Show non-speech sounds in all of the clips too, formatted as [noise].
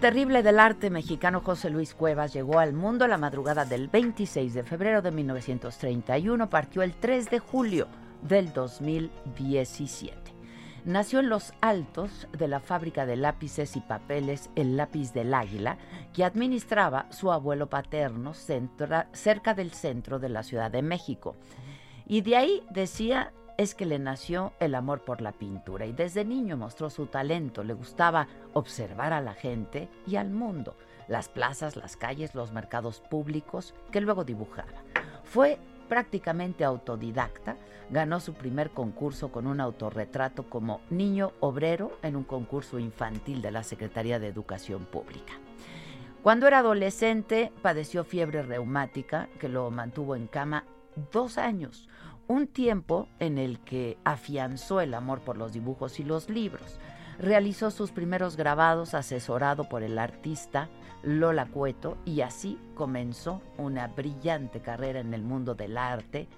Terrible del arte mexicano José Luis Cuevas llegó al mundo la madrugada del 26 de febrero de 1931, partió el 3 de julio del 2017. Nació en los altos de la fábrica de lápices y papeles El Lápiz del Águila, que administraba su abuelo paterno cerca del centro de la Ciudad de México. Y de ahí decía es que le nació el amor por la pintura y desde niño mostró su talento, le gustaba observar a la gente y al mundo, las plazas, las calles, los mercados públicos, que luego dibujaba. Fue prácticamente autodidacta, ganó su primer concurso con un autorretrato como niño obrero en un concurso infantil de la Secretaría de Educación Pública. Cuando era adolescente padeció fiebre reumática que lo mantuvo en cama dos años un tiempo en el que afianzó el amor por los dibujos y los libros. Realizó sus primeros grabados asesorado por el artista Lola Cueto y así comenzó una brillante carrera en el mundo del arte,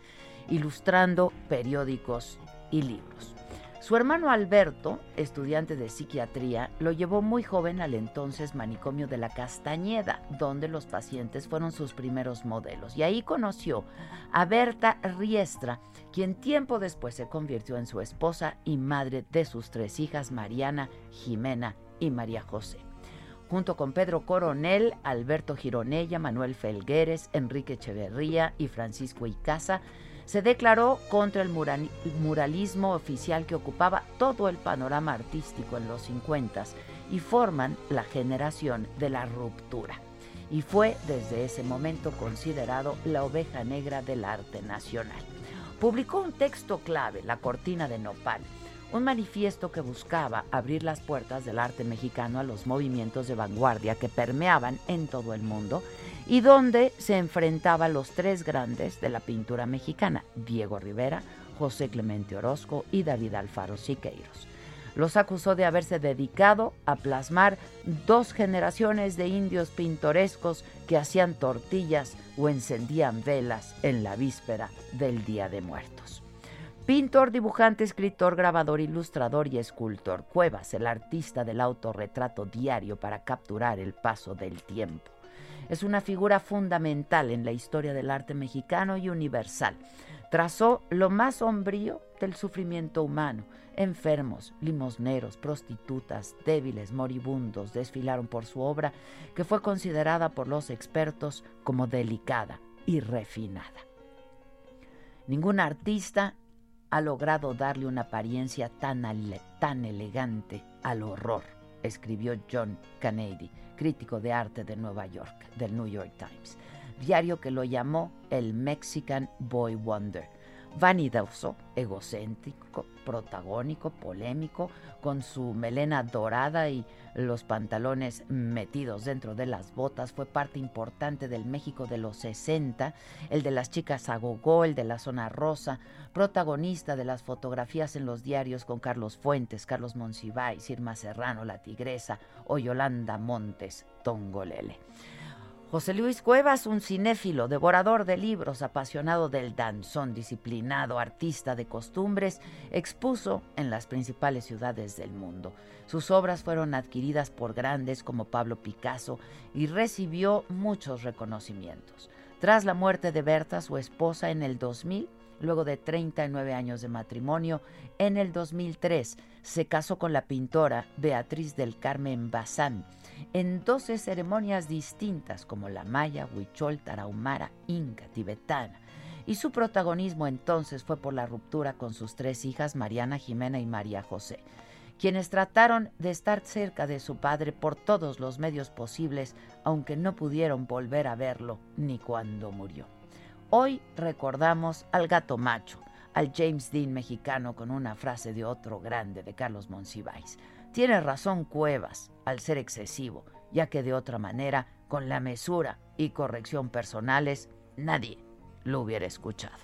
ilustrando periódicos y libros. Su hermano Alberto, estudiante de psiquiatría, lo llevó muy joven al entonces manicomio de la Castañeda, donde los pacientes fueron sus primeros modelos. Y ahí conoció a Berta Riestra, quien tiempo después se convirtió en su esposa y madre de sus tres hijas, Mariana, Jimena y María José. Junto con Pedro Coronel, Alberto Gironella, Manuel Felgueres, Enrique Echeverría y Francisco Icaza, se declaró contra el muralismo oficial que ocupaba todo el panorama artístico en los 50 y forman la generación de la ruptura. Y fue desde ese momento considerado la oveja negra del arte nacional. Publicó un texto clave, La Cortina de Nopal, un manifiesto que buscaba abrir las puertas del arte mexicano a los movimientos de vanguardia que permeaban en todo el mundo y donde se enfrentaba los tres grandes de la pintura mexicana, Diego Rivera, José Clemente Orozco y David Alfaro Siqueiros. Los acusó de haberse dedicado a plasmar dos generaciones de indios pintorescos que hacían tortillas o encendían velas en la víspera del Día de Muertos. Pintor, dibujante, escritor, grabador, ilustrador y escultor. Cuevas, el artista del autorretrato diario para capturar el paso del tiempo. Es una figura fundamental en la historia del arte mexicano y universal. Trazó lo más sombrío del sufrimiento humano. Enfermos, limosneros, prostitutas, débiles, moribundos desfilaron por su obra, que fue considerada por los expertos como delicada y refinada. Ningún artista ha logrado darle una apariencia tan, tan elegante al horror, escribió John Kennedy crítico de arte de Nueva York, del New York Times, diario que lo llamó el Mexican Boy Wonder. Vanidoso, egocéntrico, protagónico, polémico, con su melena dorada y los pantalones metidos dentro de las botas, fue parte importante del México de los 60, el de las chicas agogó, el de la zona rosa, protagonista de las fotografías en los diarios con Carlos Fuentes, Carlos Monsiváis, Irma Serrano, La Tigresa o Yolanda Montes, Tongolele. José Luis Cuevas, un cinéfilo, devorador de libros, apasionado del danzón, disciplinado, artista de costumbres, expuso en las principales ciudades del mundo. Sus obras fueron adquiridas por grandes como Pablo Picasso y recibió muchos reconocimientos. Tras la muerte de Berta, su esposa, en el 2000, luego de 39 años de matrimonio, en el 2003 se casó con la pintora Beatriz del Carmen Bazán en 12 ceremonias distintas como la maya, huichol, tarahumara, inca, tibetana. y su protagonismo entonces fue por la ruptura con sus tres hijas, Mariana, Jimena y María José, quienes trataron de estar cerca de su padre por todos los medios posibles, aunque no pudieron volver a verlo ni cuando murió. Hoy recordamos al gato macho, al James Dean mexicano con una frase de otro grande de Carlos Monsiváis. Tiene razón Cuevas al ser excesivo, ya que de otra manera, con la mesura y corrección personales, nadie lo hubiera escuchado.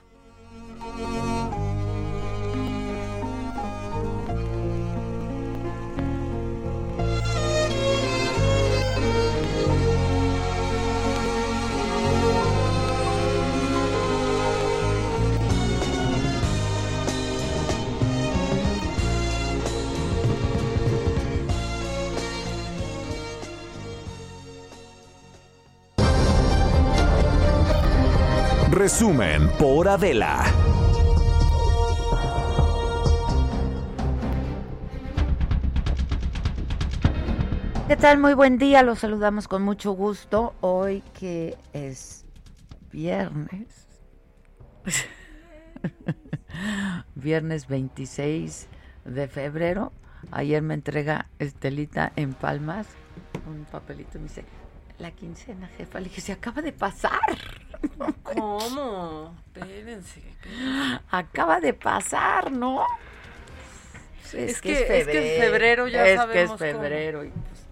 Resumen por Adela. ¿Qué tal? Muy buen día, los saludamos con mucho gusto. Hoy que es viernes. [laughs] viernes 26 de febrero. Ayer me entrega Estelita en Palmas un papelito me dice, la quincena, jefa. Le dije, se acaba de pasar. ¿Cómo? Espérense. Acaba de pasar, ¿no? Es, que, es, febrero, es que febrero ya es sabemos que es febrero y pues,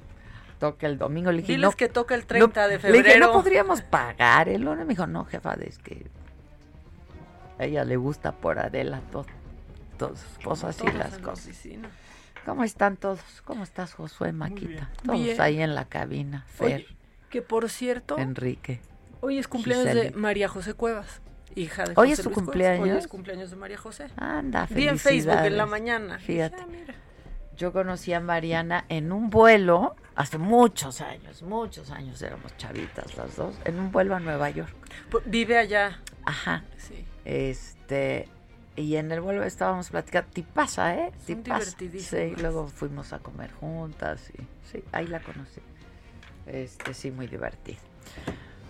toca el domingo. Le dije, Diles no, que toca el 30 no, de febrero. Le dije, no podríamos pagar el lunes. Me dijo, no, jefa, es que a ella le gusta por Adela todo, todas pues así las cosas. ¿Cómo están todos? ¿Cómo estás, Josué Maquita? Todos Bien. ahí en la cabina. Fer, Oye, que por cierto, Enrique. Hoy es cumpleaños Giselle. de María José Cuevas, hija de ¿Hoy José es su Luis Cuevas. cumpleaños? Hoy es cumpleaños de María José. Anda, Vi en Facebook en la mañana. Fíjate. Dije, ah, mira. Yo conocí a Mariana en un vuelo, hace muchos años, muchos años éramos chavitas las dos, en un vuelo a Nueva York. Vive allá. Ajá. Sí. Este, y en el vuelo estábamos platicando, tipaza, ¿eh? Son divertidísimas. Sí, luego fuimos a comer juntas y sí, ahí la conocí. Este, sí, muy divertido.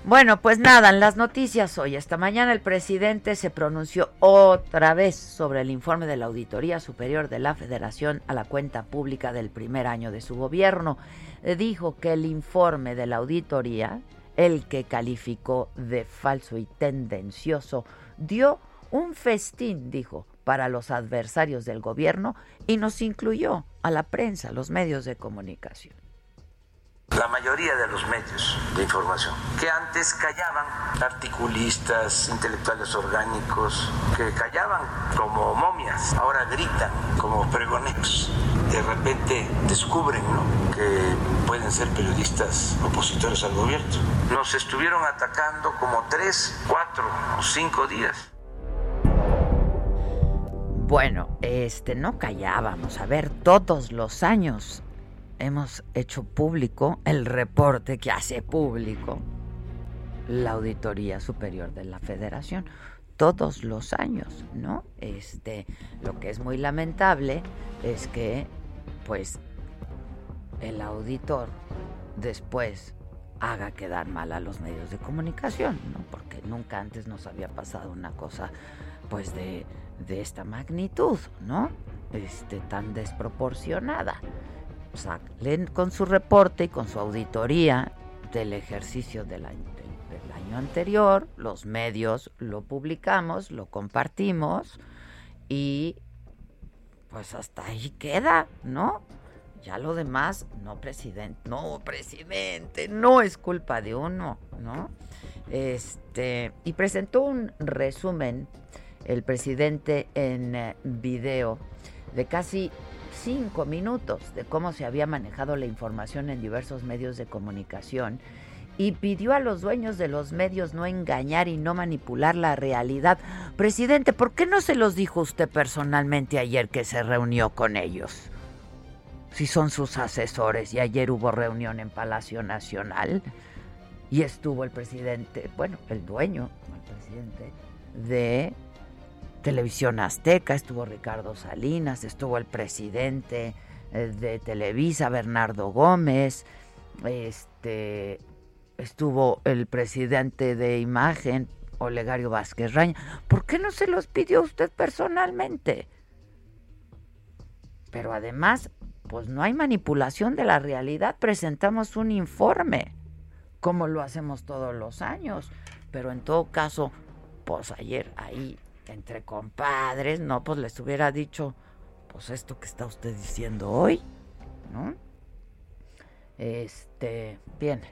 Bueno, pues nada, en las noticias hoy. Esta mañana el presidente se pronunció otra vez sobre el informe de la Auditoría Superior de la Federación a la cuenta pública del primer año de su gobierno. Eh, Dijo que el informe de la auditoría, el que calificó de falso y tendencioso, dio un festín, dijo, para los adversarios del gobierno y nos incluyó a la prensa, los medios de comunicación. La mayoría de los medios de información, que antes callaban, articulistas, intelectuales orgánicos, que callaban como momias, ahora gritan como pregoneros. De repente descubren ¿no? que pueden ser periodistas opositores al gobierno. Nos estuvieron atacando como tres, cuatro o cinco días. Bueno, este no callábamos. A ver, todos los años hemos hecho público el reporte que hace público la Auditoría Superior de la Federación. Todos los años, ¿no? Este, lo que es muy lamentable es que, pues, el auditor después haga quedar mal a los medios de comunicación, ¿no? Porque nunca antes nos había pasado una cosa, pues, de, de esta magnitud, ¿no? Este, tan desproporcionada. Con su reporte y con su auditoría del ejercicio del año, del año anterior, los medios lo publicamos, lo compartimos y pues hasta ahí queda, ¿no? Ya lo demás, no presidente, no presidente, no es culpa de uno, ¿no? Este, y presentó un resumen el presidente en eh, video de casi cinco minutos de cómo se había manejado la información en diversos medios de comunicación y pidió a los dueños de los medios no engañar y no manipular la realidad. Presidente, ¿por qué no se los dijo usted personalmente ayer que se reunió con ellos? Si son sus asesores y ayer hubo reunión en Palacio Nacional y estuvo el presidente, bueno, el dueño, el presidente de Televisión Azteca, estuvo Ricardo Salinas, estuvo el presidente eh, de Televisa, Bernardo Gómez, este estuvo el presidente de Imagen, Olegario Vázquez Raña. ¿Por qué no se los pidió usted personalmente? Pero además, pues no hay manipulación de la realidad, presentamos un informe, como lo hacemos todos los años. Pero en todo caso, pues ayer ahí, entre compadres, no, pues les hubiera dicho, pues esto que está usted diciendo hoy, ¿no? Este, bien,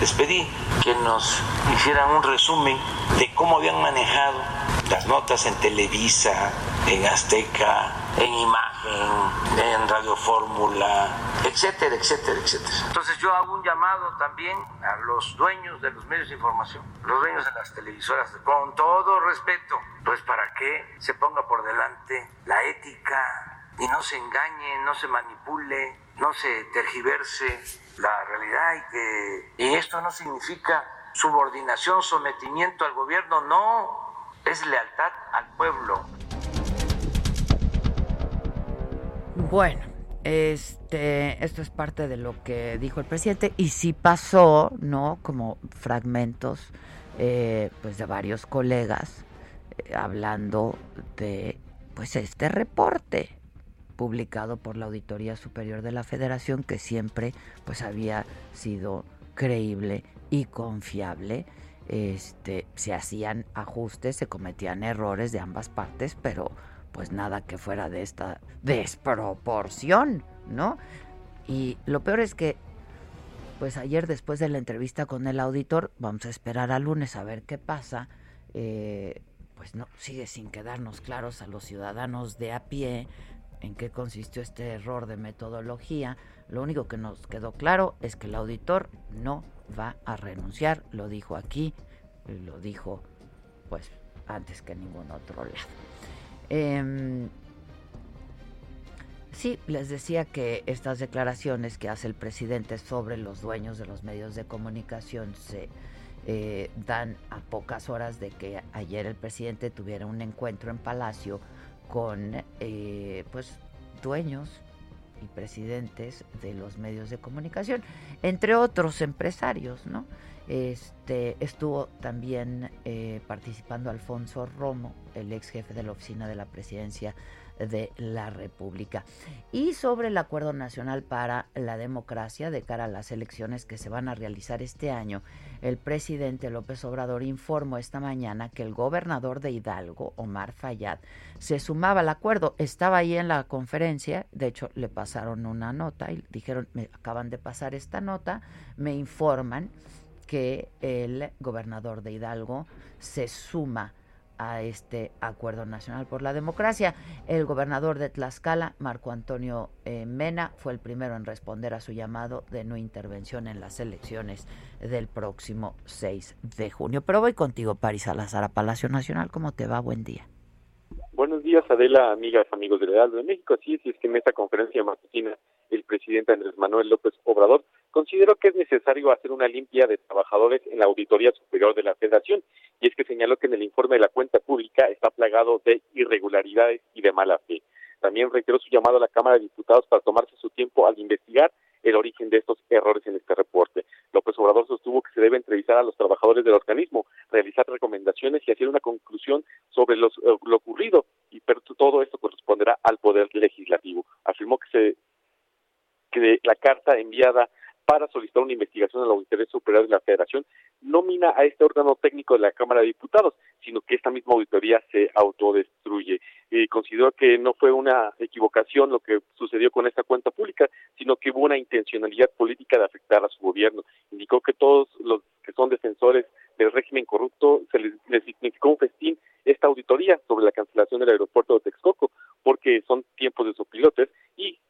les pedí que nos hicieran un resumen de cómo habían manejado las notas en Televisa, en Azteca, en Imagen, en Radio Fórmula, etcétera, etcétera, etcétera. Entonces yo hago un llamado también a los dueños de los medios de información, los dueños de las televisoras, con todo respeto, pues para que se ponga por delante la ética y no se engañe, no se manipule, no se tergiverse la realidad y que y esto no significa subordinación, sometimiento al gobierno, no, es lealtad al pueblo. Bueno, este, esto es parte de lo que dijo el presidente y sí pasó, ¿no? Como fragmentos, eh, pues de varios colegas eh, hablando de, pues este reporte, publicado por la Auditoría Superior de la Federación, que siempre pues había sido creíble y confiable. Este, se hacían ajustes, se cometían errores de ambas partes, pero pues nada que fuera de esta desproporción, ¿no? Y lo peor es que, pues ayer después de la entrevista con el auditor, vamos a esperar al lunes a ver qué pasa, eh, pues no, sigue sin quedarnos claros a los ciudadanos de a pie en qué consistió este error de metodología. Lo único que nos quedó claro es que el auditor no va a renunciar, lo dijo aquí, lo dijo pues antes que en ningún otro lado. Em, sí, les decía que estas declaraciones que hace el presidente sobre los dueños de los medios de comunicación se eh, dan a pocas horas de que ayer el presidente tuviera un encuentro en Palacio con eh, pues dueños y presidentes de los medios de comunicación, entre otros empresarios, ¿no? Este estuvo también eh, participando Alfonso Romo, el ex jefe de la oficina de la presidencia de la República. Y sobre el Acuerdo Nacional para la Democracia de cara a las elecciones que se van a realizar este año, el presidente López Obrador informó esta mañana que el gobernador de Hidalgo, Omar Fayad, se sumaba al acuerdo. Estaba ahí en la conferencia, de hecho le pasaron una nota y dijeron, me acaban de pasar esta nota, me informan que el gobernador de Hidalgo se suma a este Acuerdo Nacional por la Democracia. El gobernador de Tlaxcala, Marco Antonio eh, Mena, fue el primero en responder a su llamado de no intervención en las elecciones del próximo 6 de junio. Pero voy contigo, París Salazar, a Palacio Nacional. ¿Cómo te va? Buen día. Buenos días, Adela, amigas, amigos del Heraldo de México. Así es, es que en esta conferencia matutina el presidente Andrés Manuel López Obrador consideró que es necesario hacer una limpia de trabajadores en la Auditoría Superior de la Federación y es que señaló que en el informe de la cuenta pública está plagado de irregularidades y de mala fe. También reiteró su llamado a la Cámara de Diputados para tomarse su tiempo al investigar el origen de estos errores en este reporte. López Obrador sostuvo que se debe entrevistar a los trabajadores del organismo, realizar recomendaciones y hacer una conclusión sobre eh, lo ocurrido, y pero todo esto corresponderá al Poder Legislativo. Afirmó que se que la carta enviada para solicitar una investigación a la Auditoría Superior de la Federación nómina a este órgano técnico de la Cámara de Diputados, sino que esta misma auditoría se autodestruye. Y consideró que no fue una equivocación lo que sucedió con esta cuenta pública, sino que hubo una intencionalidad política de afectar a su gobierno. Indicó que todos los que son defensores del régimen corrupto se les, les significó un festín esta auditoría sobre la cancelación del aeropuerto de Texcoco, porque son tiempos de sopilotes y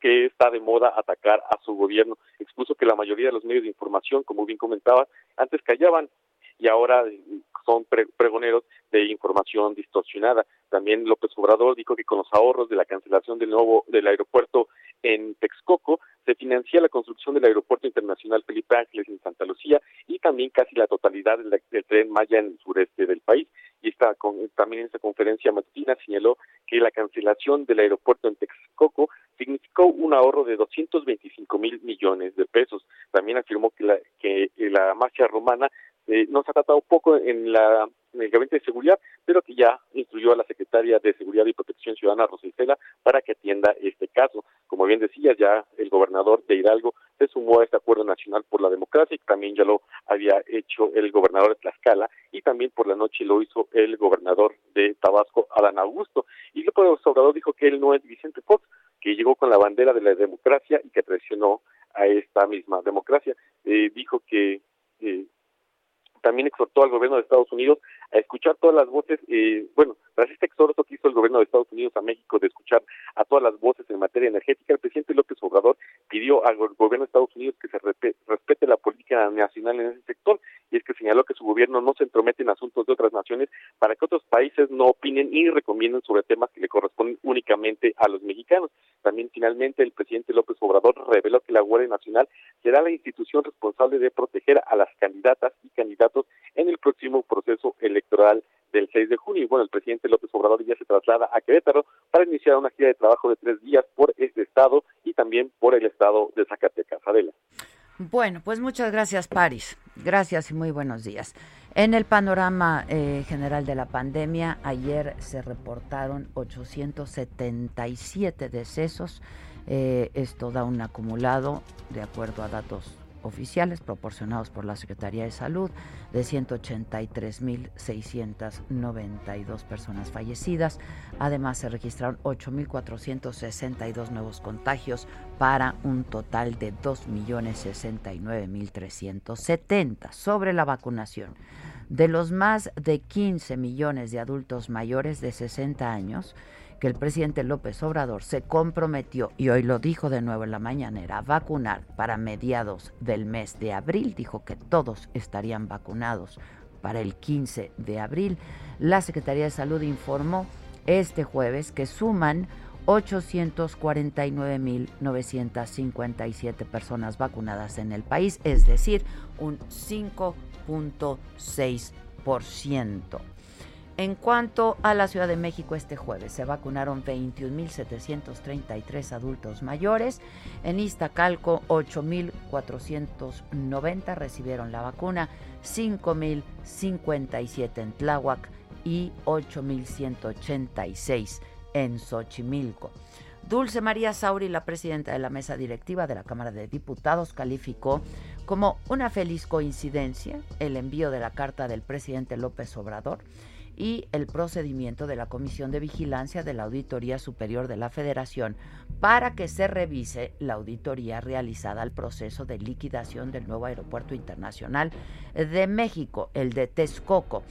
que está de moda atacar a su gobierno. Expuso que la mayoría de los medios de información, como bien comentaba, antes callaban y ahora son pregoneros de información distorsionada. También López Obrador dijo que con los ahorros de la cancelación del nuevo del aeropuerto en Texcoco se financia la construcción del aeropuerto internacional Felipe Ángeles en Santa Lucía y también casi la totalidad del, tren Maya en el sureste del país. Y esta, también en esta conferencia matutina señaló que la cancelación del aeropuerto en Texcoco significó un ahorro de 225 mil millones de pesos. También afirmó que la, que la marcha romana eh, nos ha tratado poco en la en el Gabinete de Seguridad, pero que ya instruyó a la secretaria de Seguridad y Protección Ciudadana, Rosa para que atienda este caso. Como bien decía, ya el gobernador de Hidalgo se sumó a este Acuerdo Nacional por la Democracia, que también ya lo había hecho el gobernador de Tlaxcala, y también por la noche lo hizo el gobernador de Tabasco, Adán Augusto. Y López Obrador dijo que él no es Vicente Fox, que llegó con la bandera de la democracia y que traicionó a esta misma democracia. Eh, dijo que eh, también exhortó al gobierno de Estados Unidos a escuchar todas las voces, eh, bueno, tras este exhorto que hizo el gobierno de Estados Unidos a México de escuchar a todas las voces en materia energética, el presidente López Obrador pidió al gobierno de Estados Unidos que se respete la política nacional en ese sector y es que señaló que su gobierno no se entromete en asuntos de otras naciones para que otros países no opinen y recomienden sobre temas que le corresponden únicamente a los mexicanos. También finalmente el presidente López Obrador reveló que la Guardia Nacional será la institución responsable de proteger a las candidatas y candidatos en el próximo proceso electoral del 6 de junio. Y bueno, el presidente López Obrador ya se traslada a Querétaro para iniciar una gira de trabajo de tres días por este estado y también por el estado de Zacatecas. Adela. Bueno, pues muchas gracias, Paris. Gracias y muy buenos días. En el panorama eh, general de la pandemia, ayer se reportaron 877 decesos. Eh, esto da un acumulado, de acuerdo a datos oficiales proporcionados por la Secretaría de Salud de 183.692 personas fallecidas. Además, se registraron 8.462 nuevos contagios para un total de 2.069.370. Sobre la vacunación, de los más de 15 millones de adultos mayores de 60 años, que el presidente López Obrador se comprometió, y hoy lo dijo de nuevo en la mañanera, a vacunar para mediados del mes de abril. Dijo que todos estarían vacunados para el 15 de abril. La Secretaría de Salud informó este jueves que suman 849.957 personas vacunadas en el país, es decir, un 5.6%. En cuanto a la Ciudad de México, este jueves se vacunaron 21.733 adultos mayores. En Iztacalco, 8.490 recibieron la vacuna, 5.057 en Tláhuac y 8.186 en Xochimilco. Dulce María Sauri, la presidenta de la mesa directiva de la Cámara de Diputados, calificó como una feliz coincidencia el envío de la carta del presidente López Obrador y el procedimiento de la Comisión de Vigilancia de la Auditoría Superior de la Federación para que se revise la auditoría realizada al proceso de liquidación del nuevo Aeropuerto Internacional de México, el de Texcoco.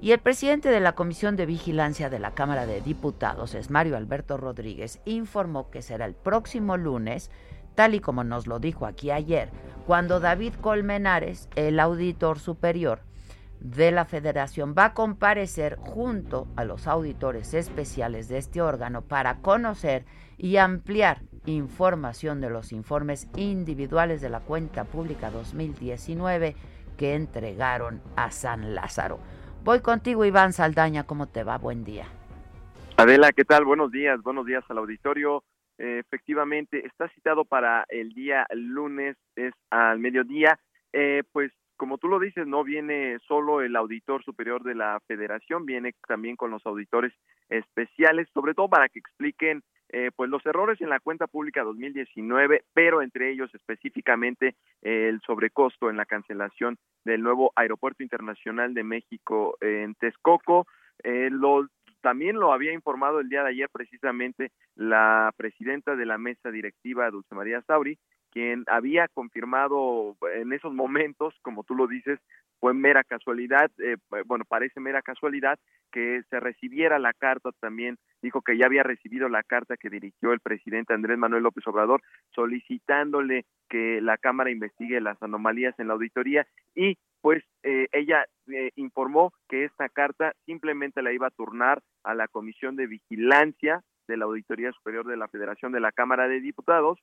Y el presidente de la Comisión de Vigilancia de la Cámara de Diputados, es Mario Alberto Rodríguez, informó que será el próximo lunes, tal y como nos lo dijo aquí ayer, cuando David Colmenares, el auditor superior, de la Federación va a comparecer junto a los auditores especiales de este órgano para conocer y ampliar información de los informes individuales de la cuenta pública 2019 que entregaron a San Lázaro. Voy contigo, Iván Saldaña, ¿cómo te va? Buen día. Adela, ¿qué tal? Buenos días, buenos días al auditorio. Eh, efectivamente, está citado para el día lunes, es al mediodía. Eh, pues como tú lo dices, no viene solo el auditor superior de la federación, viene también con los auditores especiales, sobre todo para que expliquen eh, pues los errores en la cuenta pública 2019, pero entre ellos específicamente el sobrecosto en la cancelación del nuevo Aeropuerto Internacional de México en Texcoco. Eh, también lo había informado el día de ayer precisamente la presidenta de la mesa directiva, Dulce María Sauri, quien había confirmado en esos momentos, como tú lo dices, fue mera casualidad, eh, bueno, parece mera casualidad que se recibiera la carta también, dijo que ya había recibido la carta que dirigió el presidente Andrés Manuel López Obrador solicitándole que la Cámara investigue las anomalías en la auditoría y pues eh, ella eh, informó que esta carta simplemente la iba a turnar a la Comisión de Vigilancia de la Auditoría Superior de la Federación de la Cámara de Diputados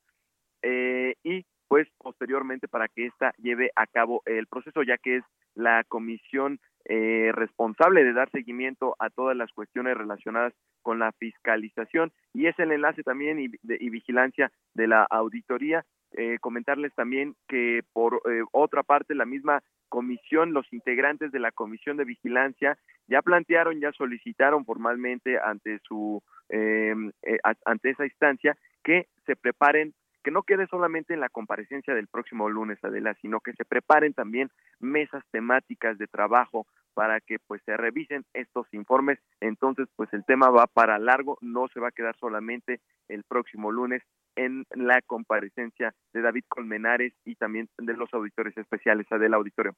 eh, y pues posteriormente para que ésta lleve a cabo el proceso, ya que es la comisión eh, responsable de dar seguimiento a todas las cuestiones relacionadas con la fiscalización y es el enlace también y, de, y vigilancia de la auditoría. Eh, comentarles también que por eh, otra parte la misma comisión, los integrantes de la comisión de vigilancia ya plantearon, ya solicitaron formalmente ante su em, eh, ante esa instancia que se preparen que no quede solamente en la comparecencia del próximo lunes, Adela, sino que se preparen también mesas temáticas de trabajo para que pues se revisen estos informes. Entonces, pues el tema va para largo, no se va a quedar solamente el próximo lunes en la comparecencia de David Colmenares y también de los auditores especiales del auditorio.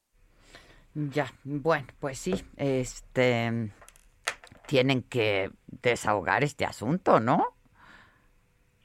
Ya, bueno, pues sí, este tienen que desahogar este asunto, ¿no?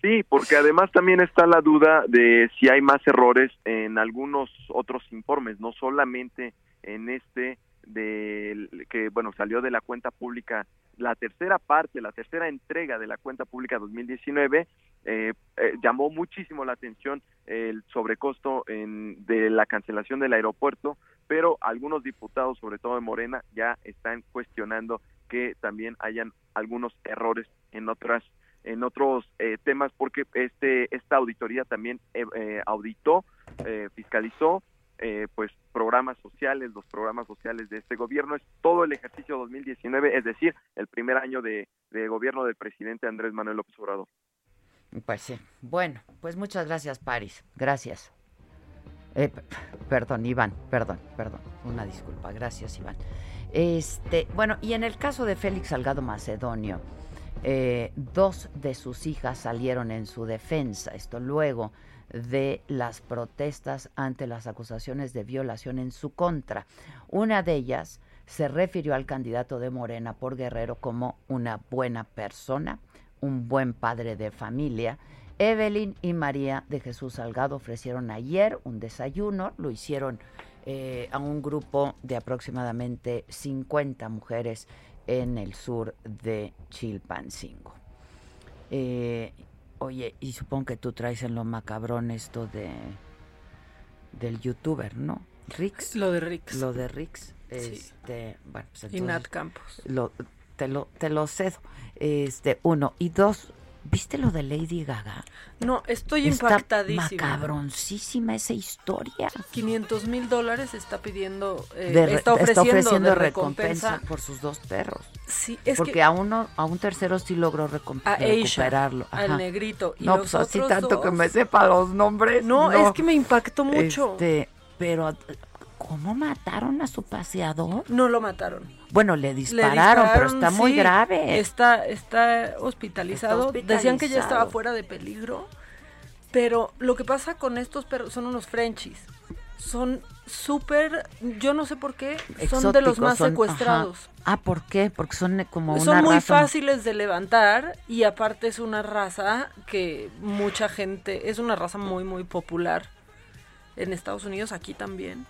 Sí, porque además también está la duda de si hay más errores en algunos otros informes, no solamente en este de que bueno salió de la cuenta pública la tercera parte, la tercera entrega de la cuenta pública 2019 eh, eh, llamó muchísimo la atención el sobrecosto en, de la cancelación del aeropuerto, pero algunos diputados, sobre todo de Morena, ya están cuestionando que también hayan algunos errores en otras en otros eh, temas porque este esta auditoría también auditó fiscalizó eh, pues programas sociales, los programas sociales de este gobierno, es todo el ejercicio 2019, es decir, el primer año de, gobierno del presidente Andrés Manuel López Obrador. Pues sí, bueno, pues muchas gracias, Paris, gracias. Eh, perdón, Iván, perdón, perdón, una disculpa, gracias, Iván. Este, bueno, y en el caso de Félix Salgado Macedonio, eh, dos de sus hijas salieron en su defensa, esto luego de las protestas ante las acusaciones de violación en su contra. Una de ellas se refirió al candidato de Morena por Guerrero como una buena persona, un buen padre de familia. Evelyn y María de Jesús Salgado ofrecieron ayer un desayuno, lo hicieron eh, a un grupo de aproximadamente 50 mujeres en el sur de Chilpancingo. Eh, Oye, y supongo que tú traes en lo macabrón esto de del youtuber, ¿no? Rix. Lo de Rix. Lo de Rix. Este, bueno, pues y Nat Campos. Lo, te lo te lo cedo. Este, uno y dos, ¿Viste lo de Lady Gaga? No, estoy está impactadísima. Macabroncísima esa historia. 500 mil dólares está pidiendo, eh, está, ofreciendo recompensa. por sus dos perros. Sí, es Porque a uno, a un tercero sí logró recuperarlo. al negrito. no, pues así tanto que me sepa los nombres. No, es que me impactó mucho. Este, pero ¿Cómo mataron a su paseador? No lo mataron. Bueno, le dispararon, pero está muy grave. Está, está hospitalizado. Decían que ya estaba fuera de peligro. Pero lo que pasa con estos perros son unos Frenchies. Son súper, yo no sé por qué, son de los más secuestrados. Ah, ¿por qué? Porque son como una Son muy fáciles de levantar y aparte es una raza que mucha gente, es una raza muy, muy popular en Estados Unidos, aquí también.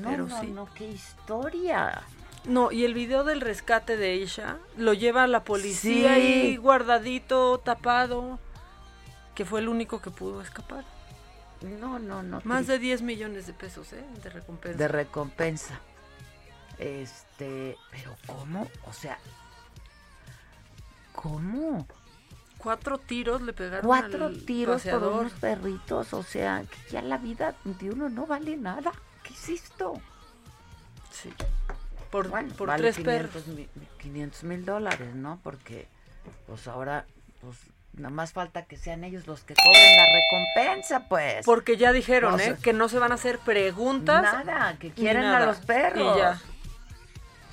No, Pero no, sí. no, qué historia. No, y el video del rescate de ella lo lleva a la policía ahí guardadito, tapado, que fue el único que pudo escapar. No, no, no. Más de 10 millones de pesos, ¿eh? De recompensa. De recompensa. Este, pero ¿cómo? O sea, ¿cómo? Cuatro tiros le pegaron Cuatro tiros por unos perritos, o sea, que ya la vida de uno no vale nada. ¿Qué es esto? Sí. Por, por tres 500 mil dólares, ¿no? Porque, pues ahora, pues nada más falta que sean ellos los que cobren la recompensa, pues. Porque ya dijeron, ¿eh? Que no se van a hacer preguntas. Nada, que quieren a los perros. Y ya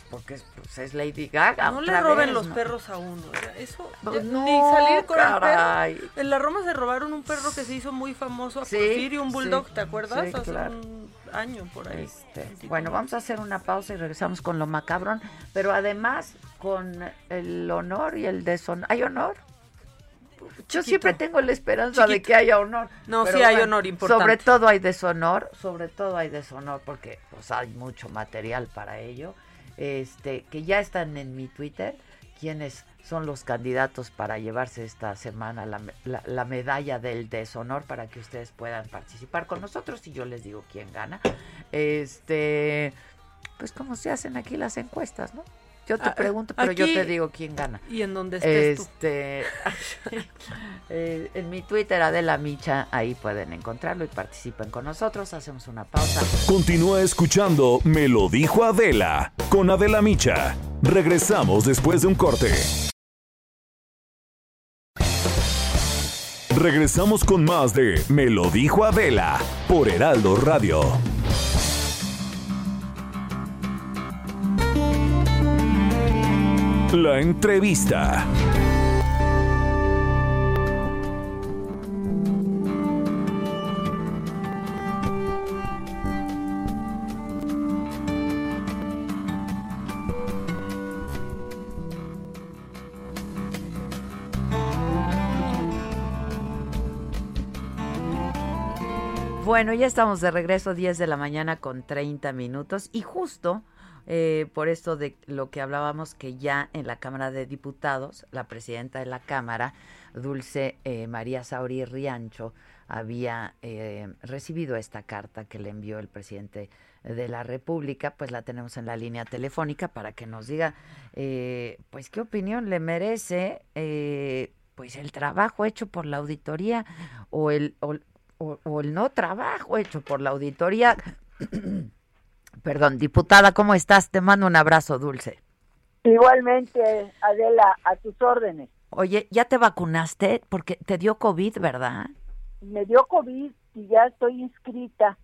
porque es, pues, es Lady Gaga. No le roben los perros a uno. Eso, pues ni salir con el perro. En la Roma se robaron un perro que se hizo muy famoso a sí, un bulldog, ¿te acuerdas? Hace un año por ahí. Este, bueno, vamos a hacer una pausa y regresamos con lo macabrón, pero además con el honor y el deshonor. ¿Hay honor? Yo siempre tengo la esperanza de que haya honor. No, sí hay honor importante. Sobre todo hay deshonor, sobre todo hay deshonor porque pues hay mucho material para ello este, que ya están en mi Twitter, quienes son los candidatos para llevarse esta semana la, medalla del deshonor para que ustedes puedan participar con nosotros y yo les digo quién gana. Este, pues como se hacen aquí las encuestas, ¿no? Yo te ah, pregunto, pero yo te digo quién gana. Y en dónde estés este, [laughs] eh, en mi Twitter, Adela Micha, ahí pueden encontrarlo y participen con nosotros. Hacemos una pausa. Continúa escuchando Me lo dijo Adela con Adela Micha. Regresamos después de un corte. Regresamos con más de Me lo dijo Adela por Heraldo Radio. La entrevista. Bueno, ya estamos de regreso, 10 de la mañana con 30 minutos y justo eh, por esto de lo que hablábamos que ya en la Cámara de Diputados, la presidenta de la Cámara, Dulce eh, María Sauri Riancho, había eh, recibido esta carta que le envió el presidente de la República, pues la tenemos en la línea telefónica para que nos diga, pues qué opinión le merece, pues el trabajo hecho por la auditoría o el o el no trabajo hecho por la auditoría [clears throat] Perdón, diputada, ¿cómo estás? Te mando un abrazo, Dulce. Igualmente, Adela, a tus órdenes. Oye, ¿ya te vacunaste? Porque te dio COVID, ¿verdad? Me dio COVID y ya estoy inscrita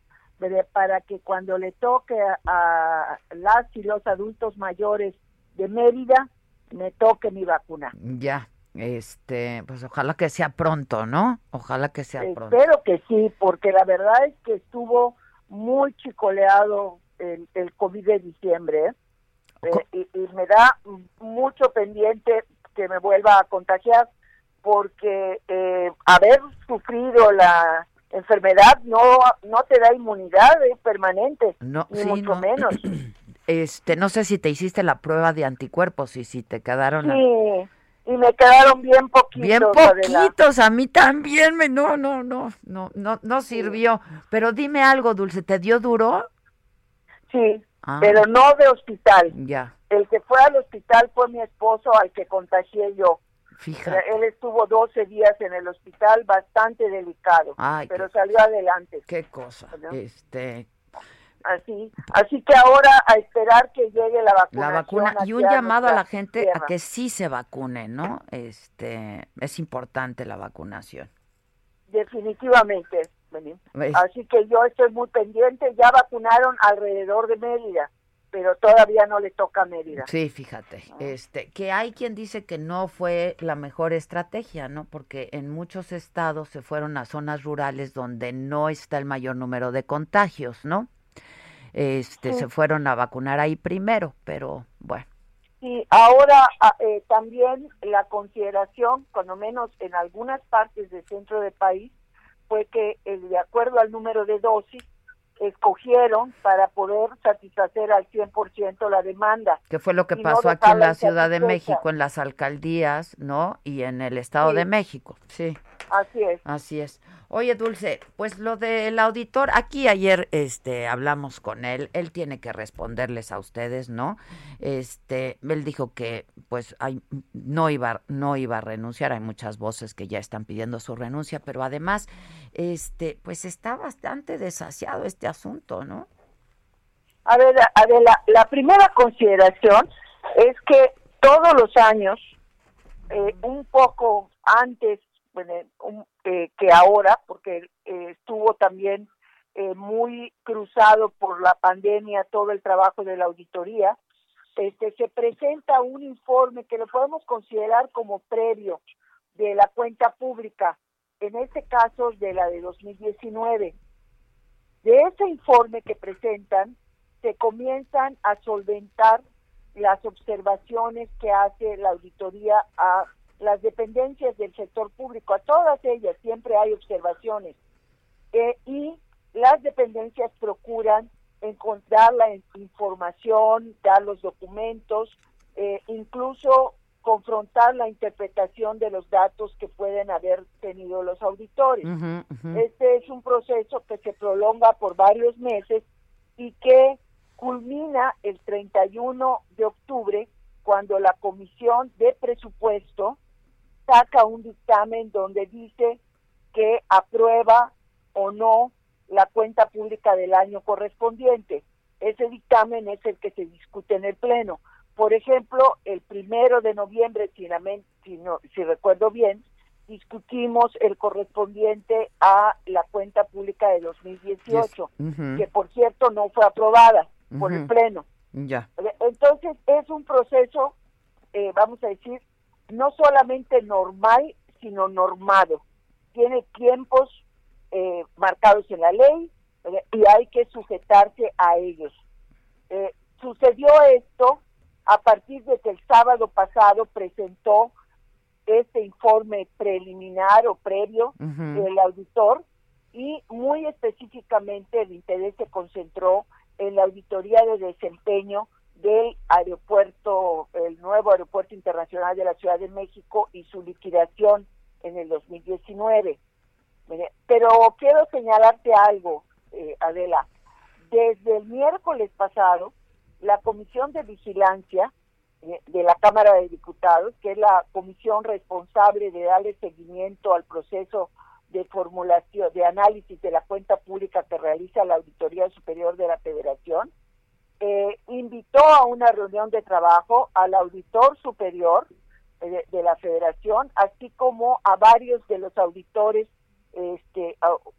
para que cuando le toque a, las y los adultos mayores de Mérida, me toque mi vacuna. Ya, este, pues ojalá que sea pronto, ¿no? Ojalá que sea pronto. Espero que sí, porque la verdad es que estuvo muy chicoleado el, el COVID de diciembre ¿eh? y, me da mucho pendiente que me vuelva a contagiar porque eh, haber sufrido la enfermedad no no te da inmunidad ¿eh? permanente no, ni mucho menos [clears throat] este no sé si te hiciste la prueba de anticuerpos y si te quedaron sí y me quedaron bien poquitos. Bien poquitos, a mí también me no, no, no, no, no, no sirvió. Pero dime algo, Dulce, ¿te dio duro? Sí, ah. pero no de hospital. Ya. El que fue al hospital fue mi esposo al que contagié yo. Fíjate. Él estuvo 12 días en el hospital, bastante delicado, pero salió adelante. Qué cosa. Este, así así que ahora a esperar que llegue la vacuna la vacuna y un llamado a la gente a que sí se vacune no este es importante la vacunación definitivamente así que yo estoy muy pendiente ya vacunaron alrededor de Mérida pero todavía no le toca a Mérida. Sí, fíjate, este, que hay quien dice que no fue la mejor estrategia, ¿no? Porque en muchos estados se fueron a zonas rurales donde no está el mayor número de contagios, ¿no? Este, se fueron a vacunar ahí primero, pero bueno. Sí, ahora ah, eh, también la consideración, cuando menos en algunas partes del centro del país, fue que eh, de acuerdo al número de dosis, escogieron para poder satisfacer al 100% la demanda. Que fue lo que pasó aquí en la Ciudad de México, en las alcaldías, ¿no? Y en el Estado de México, sí. Así es. Así es. Oye, Dulce, pues lo del auditor, aquí ayer este hablamos con él, él tiene que responderles a ustedes, ¿no? Este, él dijo que pues hay, no iba no iba a renunciar, hay muchas voces que ya están pidiendo su renuncia, pero además este pues está bastante desasiado este asunto, ¿no? A ver, Adela, la primera consideración es que todos los años eh, un poco antes eh, que ahora, porque eh, estuvo también eh, muy cruzado por la pandemia todo el trabajo de la auditoría, este, se presenta un informe que lo podemos considerar como previo de la cuenta pública, en este caso de la de 2019. De ese informe que presentan, se comienzan a solventar las observaciones que hace la auditoría a las dependencias del sector público, a todas ellas siempre hay observaciones eh, y las dependencias procuran encontrar la información, dar los documentos, eh, incluso confrontar la interpretación de los datos que pueden haber tenido los auditores. Este es un proceso que se prolonga por varios meses y que culmina el 31 de octubre cuando la Comisión de Presupuesto saca un dictamen donde dice que aprueba o no la cuenta pública del año correspondiente. Ese dictamen es el que se discute en el Pleno. Por ejemplo, el primero de noviembre, si, si recuerdo bien, discutimos el correspondiente a la cuenta pública de 2018, que por cierto no fue aprobada por el Pleno. Ya. Entonces es un proceso, eh, vamos a decir, no solamente normal, sino normado. Tiene tiempos eh, marcados en la ley y hay que sujetarse a ellos. Eh, sucedió esto a partir de que el sábado pasado presentó este informe preliminar o previo del auditor y muy específicamente el interés se concentró en la auditoría de desempeño del aeropuerto, el nuevo aeropuerto internacional de la Ciudad de México y su liquidación en el 2019. Pero quiero señalarte algo, eh, Adela. Desde el miércoles pasado, la Comisión de Vigilancia eh, de la Cámara de Diputados, que es la comisión responsable de darle seguimiento al proceso de formulación, de análisis de la cuenta pública que realiza la Auditoría Superior de la Federación, eh, invitó a una reunión de trabajo al auditor superior eh, de, la federación, así como a varios de los auditores este,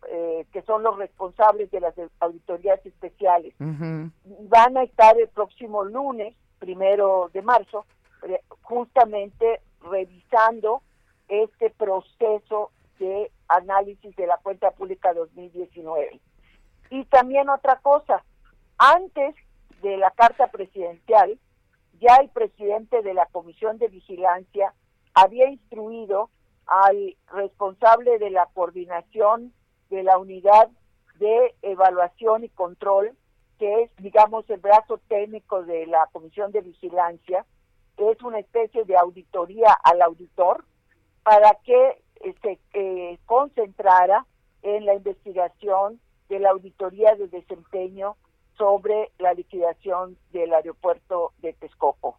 eh, que son los responsables de las auditorías especiales. Van a estar el próximo lunes, primero de marzo, justamente revisando este proceso de análisis de la cuenta pública 2019. Y también otra cosa, antes de la carta presidencial, ya el presidente de la Comisión de Vigilancia había instruido al responsable de la coordinación de la unidad de evaluación y control, que es, digamos, el brazo técnico de la Comisión de Vigilancia, que es una especie de auditoría al auditor, para que se eh, concentrara en la investigación de la auditoría de desempeño sobre la liquidación del aeropuerto de Texcoco.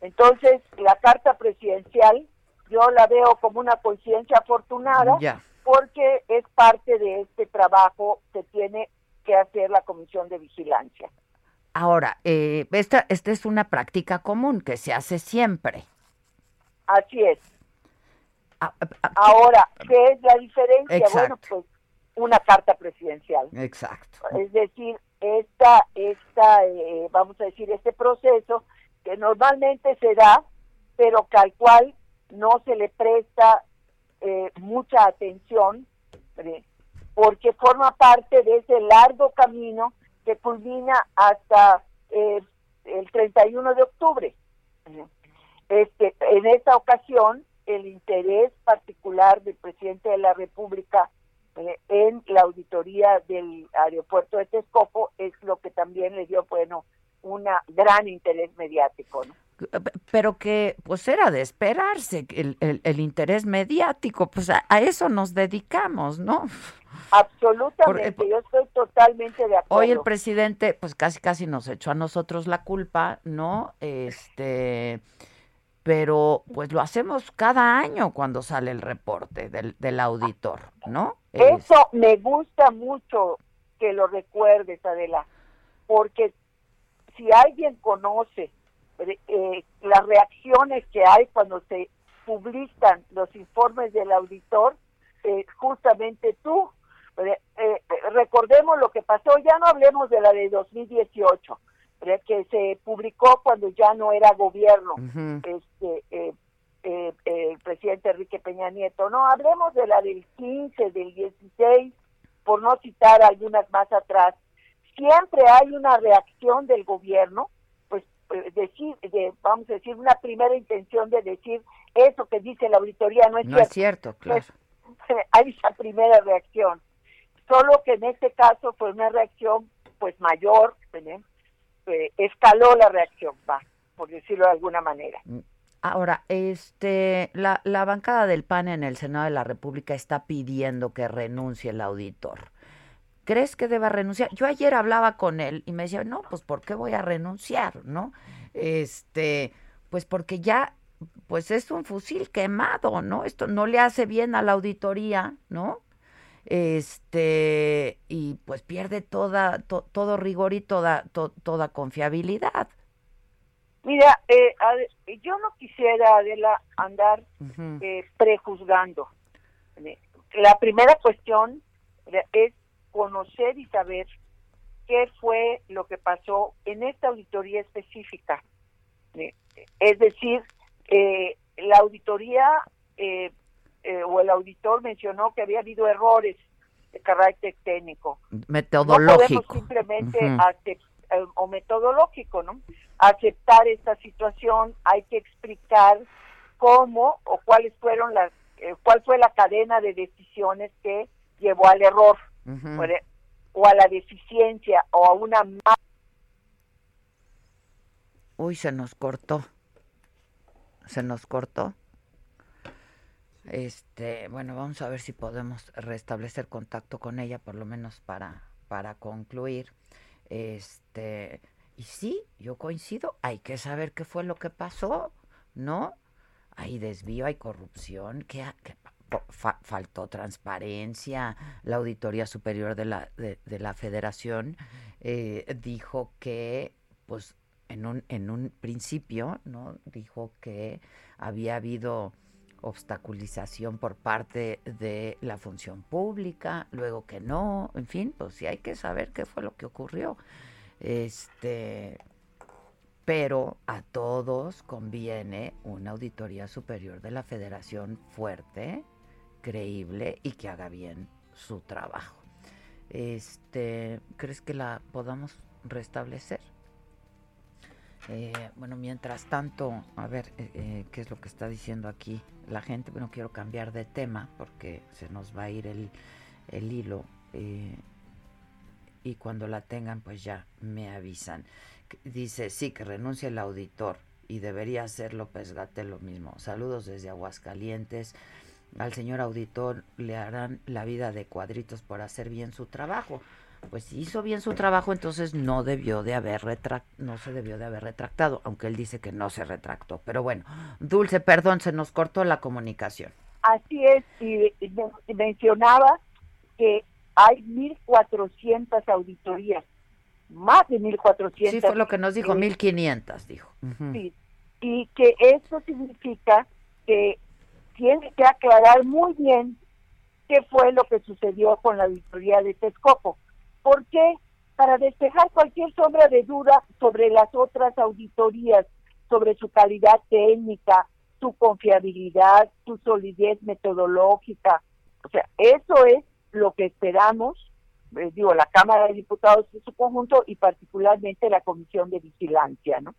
Entonces, la carta presidencial yo la veo como una coincidencia afortunada porque es parte de este trabajo que tiene que hacer la Comisión de Vigilancia. Ahora, eh, esta, esta es una práctica común que se hace siempre. Así es. Ah, ah, ah, Ahora, ¿qué es la diferencia? Bueno, pues una carta presidencial. Exacto. Es decir, esta, esta eh, vamos a decir, este proceso que normalmente se da, pero que al cual no se le presta eh, mucha atención, eh, porque forma parte de ese largo camino que culmina hasta el 31 de octubre. Este, en esta ocasión, el interés particular del presidente de la República eh, en la auditoría del aeropuerto de Texcoco es lo que también le dio, bueno, un gran interés mediático, Pero que, pues era de esperarse, el, el, interés mediático, pues a, eso nos dedicamos, ¿no? Absolutamente, yo estoy totalmente de acuerdo. Hoy el presidente, pues casi casi nos echó a nosotros la culpa, ¿no? Este pero pues lo hacemos cada año cuando sale el reporte del, del auditor, ¿no? Eso me gusta mucho que lo recuerdes, Adela, porque si alguien conoce eh, las reacciones que hay cuando se publican los informes del auditor, eh, justamente tú, eh, recordemos lo que pasó, ya no hablemos de la de 2018, que se publicó cuando ya no era gobierno este eh, eh, el presidente Enrique Peña Nieto. No, hablemos de la del 15, del 16, por no citar algunas más atrás. Siempre hay una reacción del gobierno, pues eh, decir, de, vamos a decir, una primera intención de decir eso que dice la auditoría no es no cierto. es cierto, claro. Pues, [laughs] hay esa primera reacción. Solo que en este caso fue una reacción pues mayor, escaló la reacción, va, por decirlo de alguna manera. Mm. Ahora, este, la, la bancada del PAN en el Senado de la República está pidiendo que renuncie el auditor. ¿Crees que deba renunciar? Yo ayer hablaba con él y me decía, no, pues ¿por qué voy a renunciar? ¿No? Este, pues porque ya pues es un fusil quemado, ¿no? Esto no le hace bien a la auditoría, ¿no? Este, y pues pierde toda, todo rigor y toda, toda confiabilidad. Mira, eh, yo no quisiera, Adela, andar eh, prejuzgando. La primera cuestión es conocer y saber qué fue lo que pasó en esta auditoría específica. Es decir, eh, la auditoría eh, eh, o el auditor mencionó que había habido errores de carácter técnico. Metodológico. No simplemente o metodológico, ¿no? Aceptar esta situación, hay que explicar cómo o cuáles fueron las, cuál fue la cadena de decisiones que llevó al error o a la deficiencia o a una Uy, se nos cortó se nos cortó. Este, bueno, vamos a ver si podemos restablecer contacto con ella, por lo menos para, para concluir. Este, y sí, yo coincido, hay que saber qué fue lo que pasó, ¿no? Hay desvío, hay corrupción, que, faltó transparencia. La Auditoría Superior de la, de, la Federación eh, dijo que, pues, en un, en un principio, ¿no? Dijo que había habido obstaculización por parte de la función pública, luego que no, en fin, pues sí hay que saber qué fue lo que ocurrió. Este, pero a todos conviene una auditoría superior de la Federación fuerte, creíble y que haga bien su trabajo. Este, ¿crees que la podamos restablecer? Eh, bueno, mientras tanto, a ver eh, eh, qué es lo que está diciendo aquí la gente. Bueno, quiero cambiar de tema porque se nos va a ir el, el hilo. y cuando la tengan, pues ya me avisan. Dice, sí, que renuncia el auditor y debería hacer López Gate lo mismo. Saludos desde Aguascalientes. Al señor auditor le harán la vida de cuadritos por hacer bien su trabajo pues hizo bien su trabajo, entonces no debió de haber no se debió de haber retractado, aunque él dice que no se retractó. Pero bueno, Dulce, perdón, se nos cortó la comunicación. Así es, y, mencionaba que hay 1.400 auditorías, más de 1.400. Sí, fue lo que nos dijo, 1.500, dijo. Sí, y que eso significa que tiene que aclarar muy bien qué fue lo que sucedió con la auditoría de Texcoco ¿Por qué? Para despejar cualquier sombra de duda sobre las otras auditorías, sobre su calidad técnica, su confiabilidad, su solidez metodológica. O sea, eso es lo que esperamos, eh, digo, la Cámara de Diputados en su conjunto y particularmente la Comisión de Vigilancia, ¿no?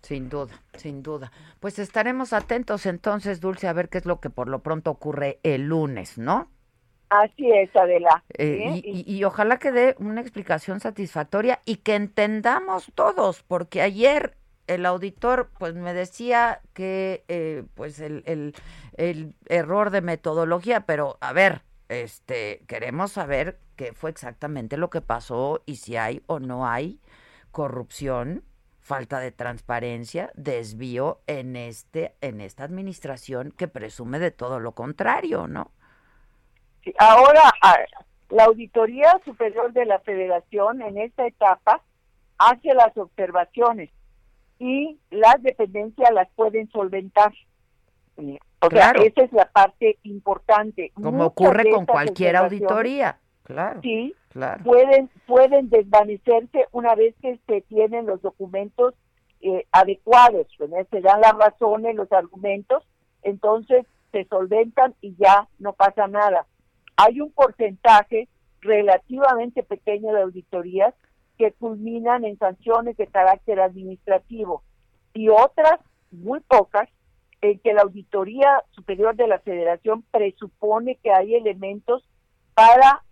Sin duda, sin duda. Pues estaremos atentos entonces, Dulce, a ver qué es lo que por lo pronto ocurre el lunes, ¿no? Así es, Adela. Eh, y, ojalá que dé una explicación satisfactoria y que entendamos todos, porque ayer el auditor pues me decía que eh, pues el, el, el, error de metodología, pero a ver, este queremos saber qué fue exactamente lo que pasó y si hay o no hay corrupción, falta de transparencia, desvío en este en esta administración que presume de todo lo contrario, ¿no? Ahora, la Auditoría Superior de la Federación en esta etapa hace las observaciones y las dependencias las pueden solventar. O sea, esa es la parte importante. Como ocurre con cualquier auditoría. Claro. Sí, claro. Pueden, pueden desvanecerse una vez que se tienen los documentos eh, adecuados. Se dan las razones, los argumentos, entonces se solventan y ya no pasa nada hay un porcentaje relativamente pequeño de auditorías que culminan en sanciones de carácter administrativo y otras muy pocas en que la Auditoría Superior de la Federación presupone que hay elementos para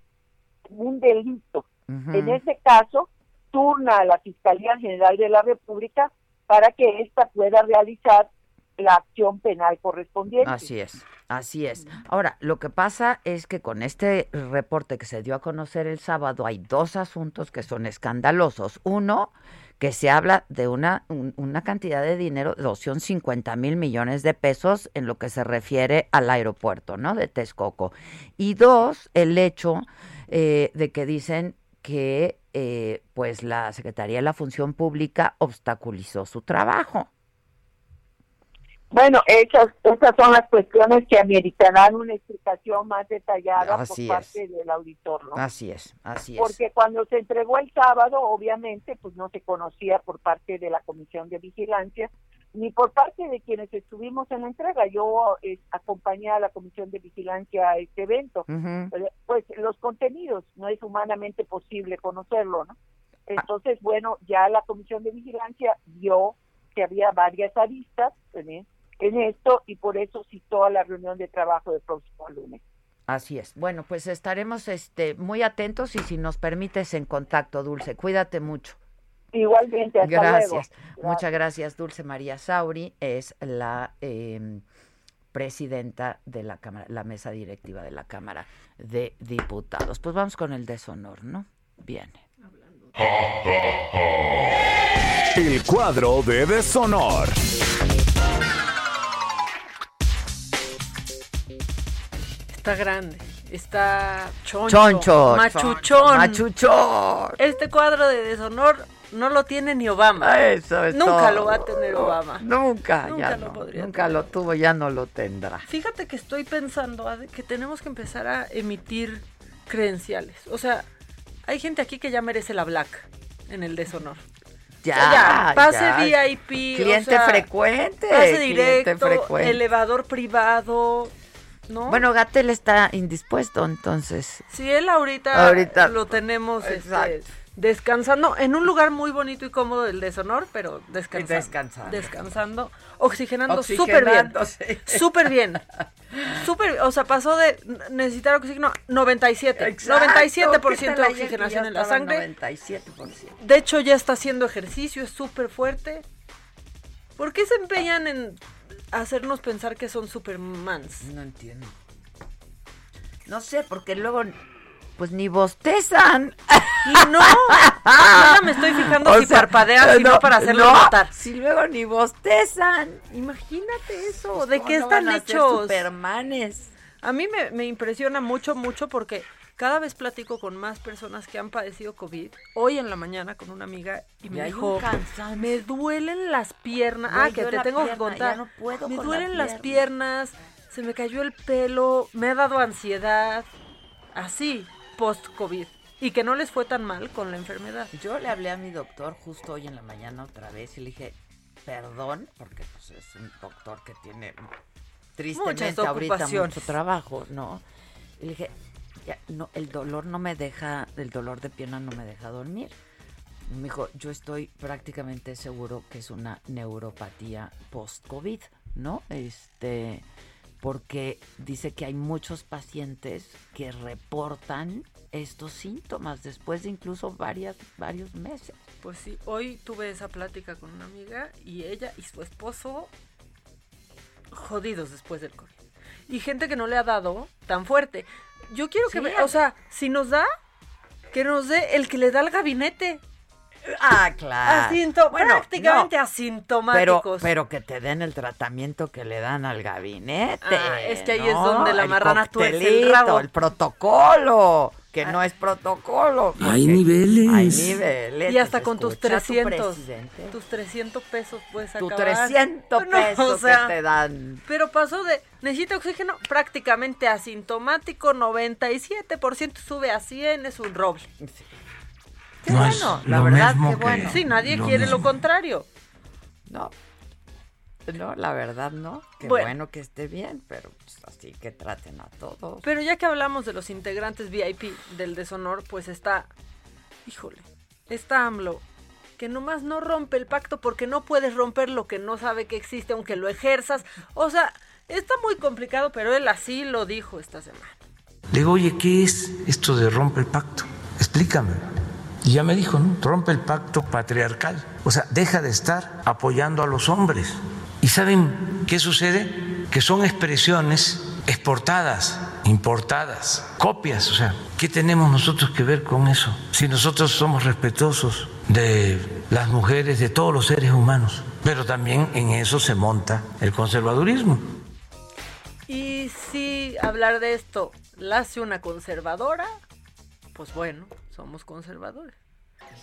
un delito. En ese caso, turna a la Fiscalía General de la República para que ésta pueda realizar la acción penal correspondiente. Así es, así es. Ahora, lo que pasa es que con este reporte que se dio a conocer el sábado hay dos asuntos que son escandalosos. Uno, que se habla de una, una cantidad de dinero, 250 mil millones de pesos en lo que se refiere al aeropuerto, ¿no? De Texcoco. Y dos, el hecho eh, de que dicen que eh, pues la Secretaría de la Función Pública obstaculizó su trabajo. Bueno, esas, esas son las cuestiones que ameritarán una explicación más detallada por parte del auditor, ¿no? Así es, así es. Porque cuando se entregó el sábado, obviamente, pues no se conocía por parte de la Comisión de Vigilancia ni por parte de quienes estuvimos en la entrega. Yo eh, acompañé a la Comisión de Vigilancia a este evento. Eh, pues los contenidos no es humanamente posible conocerlo, ¿no? Entonces, bueno, ya la Comisión de Vigilancia vio que había varias aristas, ¿sí? En esto y por eso citó a la reunión de trabajo del próximo lunes. Así es. Bueno, pues estaremos este, muy atentos y si nos permites en contacto, Dulce. Cuídate mucho. Igualmente, hasta gracias. Muchas gracias, Dulce María Sauri. Es la em, presidenta de la Cámara, la mesa directiva de la Cámara de Diputados. Pues vamos con el deshonor, ¿no? Viene. El cuadro de deshonor. Está grande, está choncho, choncho machuchón. machuchón. Este cuadro de deshonor no lo tiene ni Obama. Eso es Nunca lo va a tener Obama. Nunca, nunca ya lo Nunca lo tuvo, ya no lo tendrá. Fíjate que estoy pensando que tenemos que empezar a emitir credenciales. O sea, hay gente aquí que ya merece la black en el deshonor. Ya, pase VIP, cliente frecuente, pase directo, elevador privado, bueno, Gatel está indispuesto, entonces. Sí, él ahorita, lo tenemos este, descansando en un lugar muy bonito y cómodo del deshonor, pero descansando. Descansando. Descansando, oxigenando súper bien. Súper bien. Súper, o sea, pasó de necesitar oxígeno 97. 97% de oxigenación en la sangre. 97%. De hecho, ya está haciendo ejercicio, es súper fuerte. ¿Por qué se empeñan en hacernos pensar que son supermans. No entiendo. No sé, porque luego pues ni bostezan. Y no, ahora me estoy fijando si parpadean, sino para hacerlo notar. Si luego ni bostezan. Imagínate eso. ¿De qué están hechos? Supermanes. A mí me, me impresiona mucho, mucho porque cada vez platico con más personas que han padecido COVID. Hoy en la mañana con una amiga y me dijo, me duelen las piernas. ah, que te tengo que contar. No puedo me duelen las piernas, se me cayó el pelo, me ha dado ansiedad. Así, post-COVID. Y que no les fue tan mal con la enfermedad. Yo le hablé a mi doctor justo hoy en la mañana otra vez y le dije, perdón, porque pues, es un doctor que tiene tristemente ahorita mucho trabajo, ¿no? Y le dije, no, el dolor no me deja, el dolor de pierna no me deja dormir. Me dijo, yo estoy prácticamente seguro que es una neuropatía post-COVID, ¿no? Este, porque dice que hay muchos pacientes que reportan estos síntomas después de incluso varias, varios meses. Pues sí, hoy tuve esa plática con una amiga y ella y su esposo jodidos después del COVID. Y gente que no le ha dado tan fuerte yo quiero que, o sea, si nos da, que nos dé el que le da al gabinete. Ah, claro. prácticamente asintomáticos. Pero, pero que te den el tratamiento que le dan al gabinete. Ah, es que ahí es donde la marrana tuerce el rabo. El protocolo que no es protocolo. Hay niveles. Hay niveles. Y hasta con tus 300. tus 300 pesos puedes acabar. Tus 300 [laughs] pesos que te dan. Pero pasó de necesita oxígeno prácticamente asintomático, 97% sube a 100, es un roble. Qué bueno, la verdad, qué bueno. Sí, nadie quiere lo contrario. No, no, la verdad no. Qué bueno, que esté bien, pero pues, así que traten a todos. Pero ya que hablamos de los integrantes VIP del deshonor, pues está, híjole, está AMLO, que nomás no rompe el pacto porque no puedes romper lo que no sabe que existe aunque lo ejerzas. O sea, está muy complicado, pero él así lo dijo esta semana. Le digo, oye, ¿qué es esto de rompe el pacto? Explícame. Y ya me dijo, ¿no? Rompe el pacto patriarcal. O sea, deja de estar apoyando a los hombres. ¿Y saben qué sucede? Que son expresiones exportadas importadas, copias, o sea, ¿qué tenemos nosotros que ver con eso? Si nosotros somos respetuosos de las mujeres, de todos los seres humanos, pero también en eso se monta el conservadurismo. Y si hablar de esto la hace una conservadora, pues bueno, somos conservadores.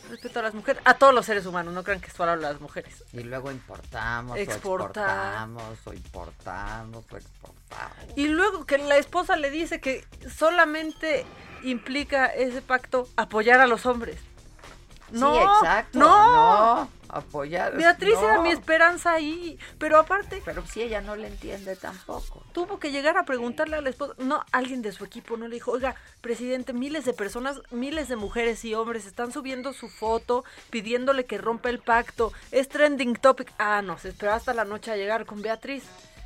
Respeto a las mujeres, a todos los seres humanos, no crean que es solo a las mujeres. Y luego importamos, exportamos, o importamos, o exportamos. Y luego que la esposa le dice que solamente implica ese pacto apoyar a los hombres. No, sí, exacto. No, apoyar. Beatriz era mi esperanza ahí, pero aparte. Pero si ella no le entiende tampoco. Tuvo que llegar a preguntarle a la esposa. No, alguien de su equipo no le dijo, oiga, presidente, miles de personas, miles de mujeres y hombres están subiendo su foto pidiéndole que rompa el pacto. Es trending topic. Ah, no, se esperó hasta la noche a llegar con Beatriz.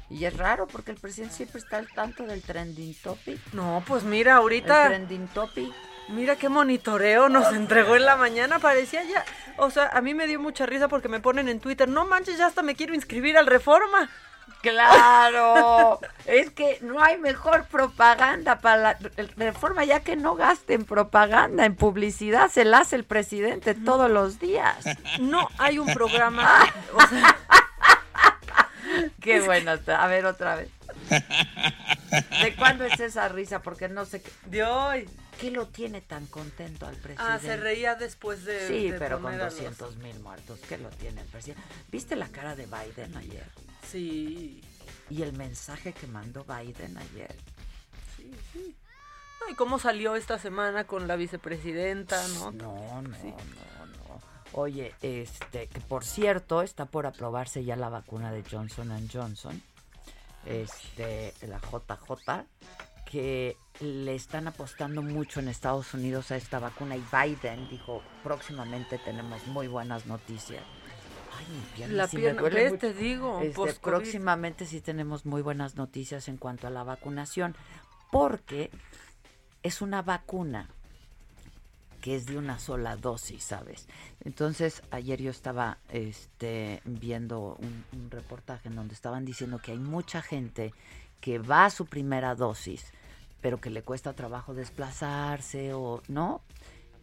Y es raro porque el presidente siempre está al tanto del trending topic. No, pues mira, ahorita. El trending topic. Mira qué monitoreo nos entregó en la mañana, parecía ya, o sea, a mí me dio mucha risa porque me ponen en Twitter, no manches, ya hasta me quiero inscribir al Reforma. Claro, [laughs] es que no hay mejor propaganda para la reforma ya que no gasten propaganda en publicidad, se la hace el presidente todos los días. No hay un programa. [laughs] Qué bueno, a ver otra vez. ¿De cuándo es esa risa? Porque no sé qué. De hoy. ¿Qué lo tiene tan contento al presidente? Ah, se reía después de. Sí, pero con 200 mil muertos. ¿Qué lo tiene el presidente? ¿Viste la cara de Biden ayer? Sí. ¿Y el mensaje que mandó Biden ayer? Sí, sí. ¿Y cómo salió esta semana con la vicepresidenta? No, no, no, no, no. Oye, este, que por cierto, está por aprobarse ya la vacuna de Johnson Johnson. Este, la JJ que le están apostando mucho en Estados Unidos a esta vacuna y Biden dijo, próximamente tenemos muy buenas noticias. Ay, mi pierna la pierna, me te digo, este, próximamente sí tenemos muy buenas noticias en cuanto a la vacunación, porque es una vacuna que es de una sola dosis, ¿sabes? Entonces, ayer yo estaba este, viendo un, un reportaje en donde estaban diciendo que hay mucha gente que va a su primera dosis pero que le cuesta trabajo desplazarse o no,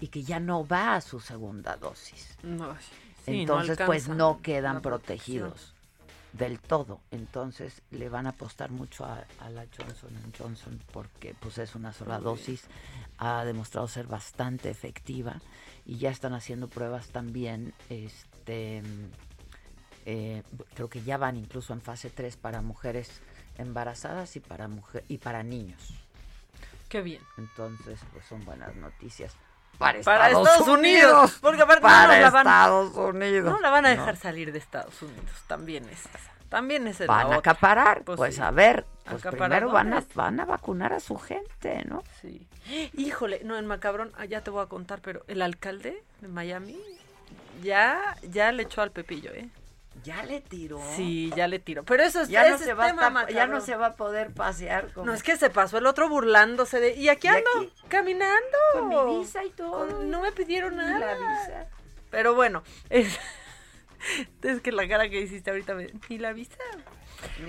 y que ya no va a su segunda dosis. Entonces, pues no quedan protegidos del todo. Entonces le van a apostar mucho a, la Johnson Johnson porque pues es una sola dosis, ha demostrado ser bastante efectiva y ya están haciendo pruebas también, este, eh, creo que ya van incluso en fase 3 para mujeres embarazadas y para mujer, y para niños. Qué bien. Entonces, pues son buenas noticias. Para Estados, Unidos. Porque aparte para no la van, Estados Unidos. No la van a dejar salir de Estados Unidos. También es También es el Van a acaparar. Pues, pues a ver, pues primero van a, van a vacunar a su gente, ¿no? Sí. Híjole, no, en Macabrón, ah, ya te voy a contar, pero el alcalde de Miami ya, ya le echó al Pepillo, ¿eh? Ya le tiró. Sí, ya le tiró. Pero eso es ya no se va a ya no se va a poder pasear. No es que se pasó el otro burlándose de y aquí ando caminando con mi visa y todo. no me pidieron nada. La visa. Pero bueno, es, [laughs] es que la cara que hiciste ahorita me, y la visa.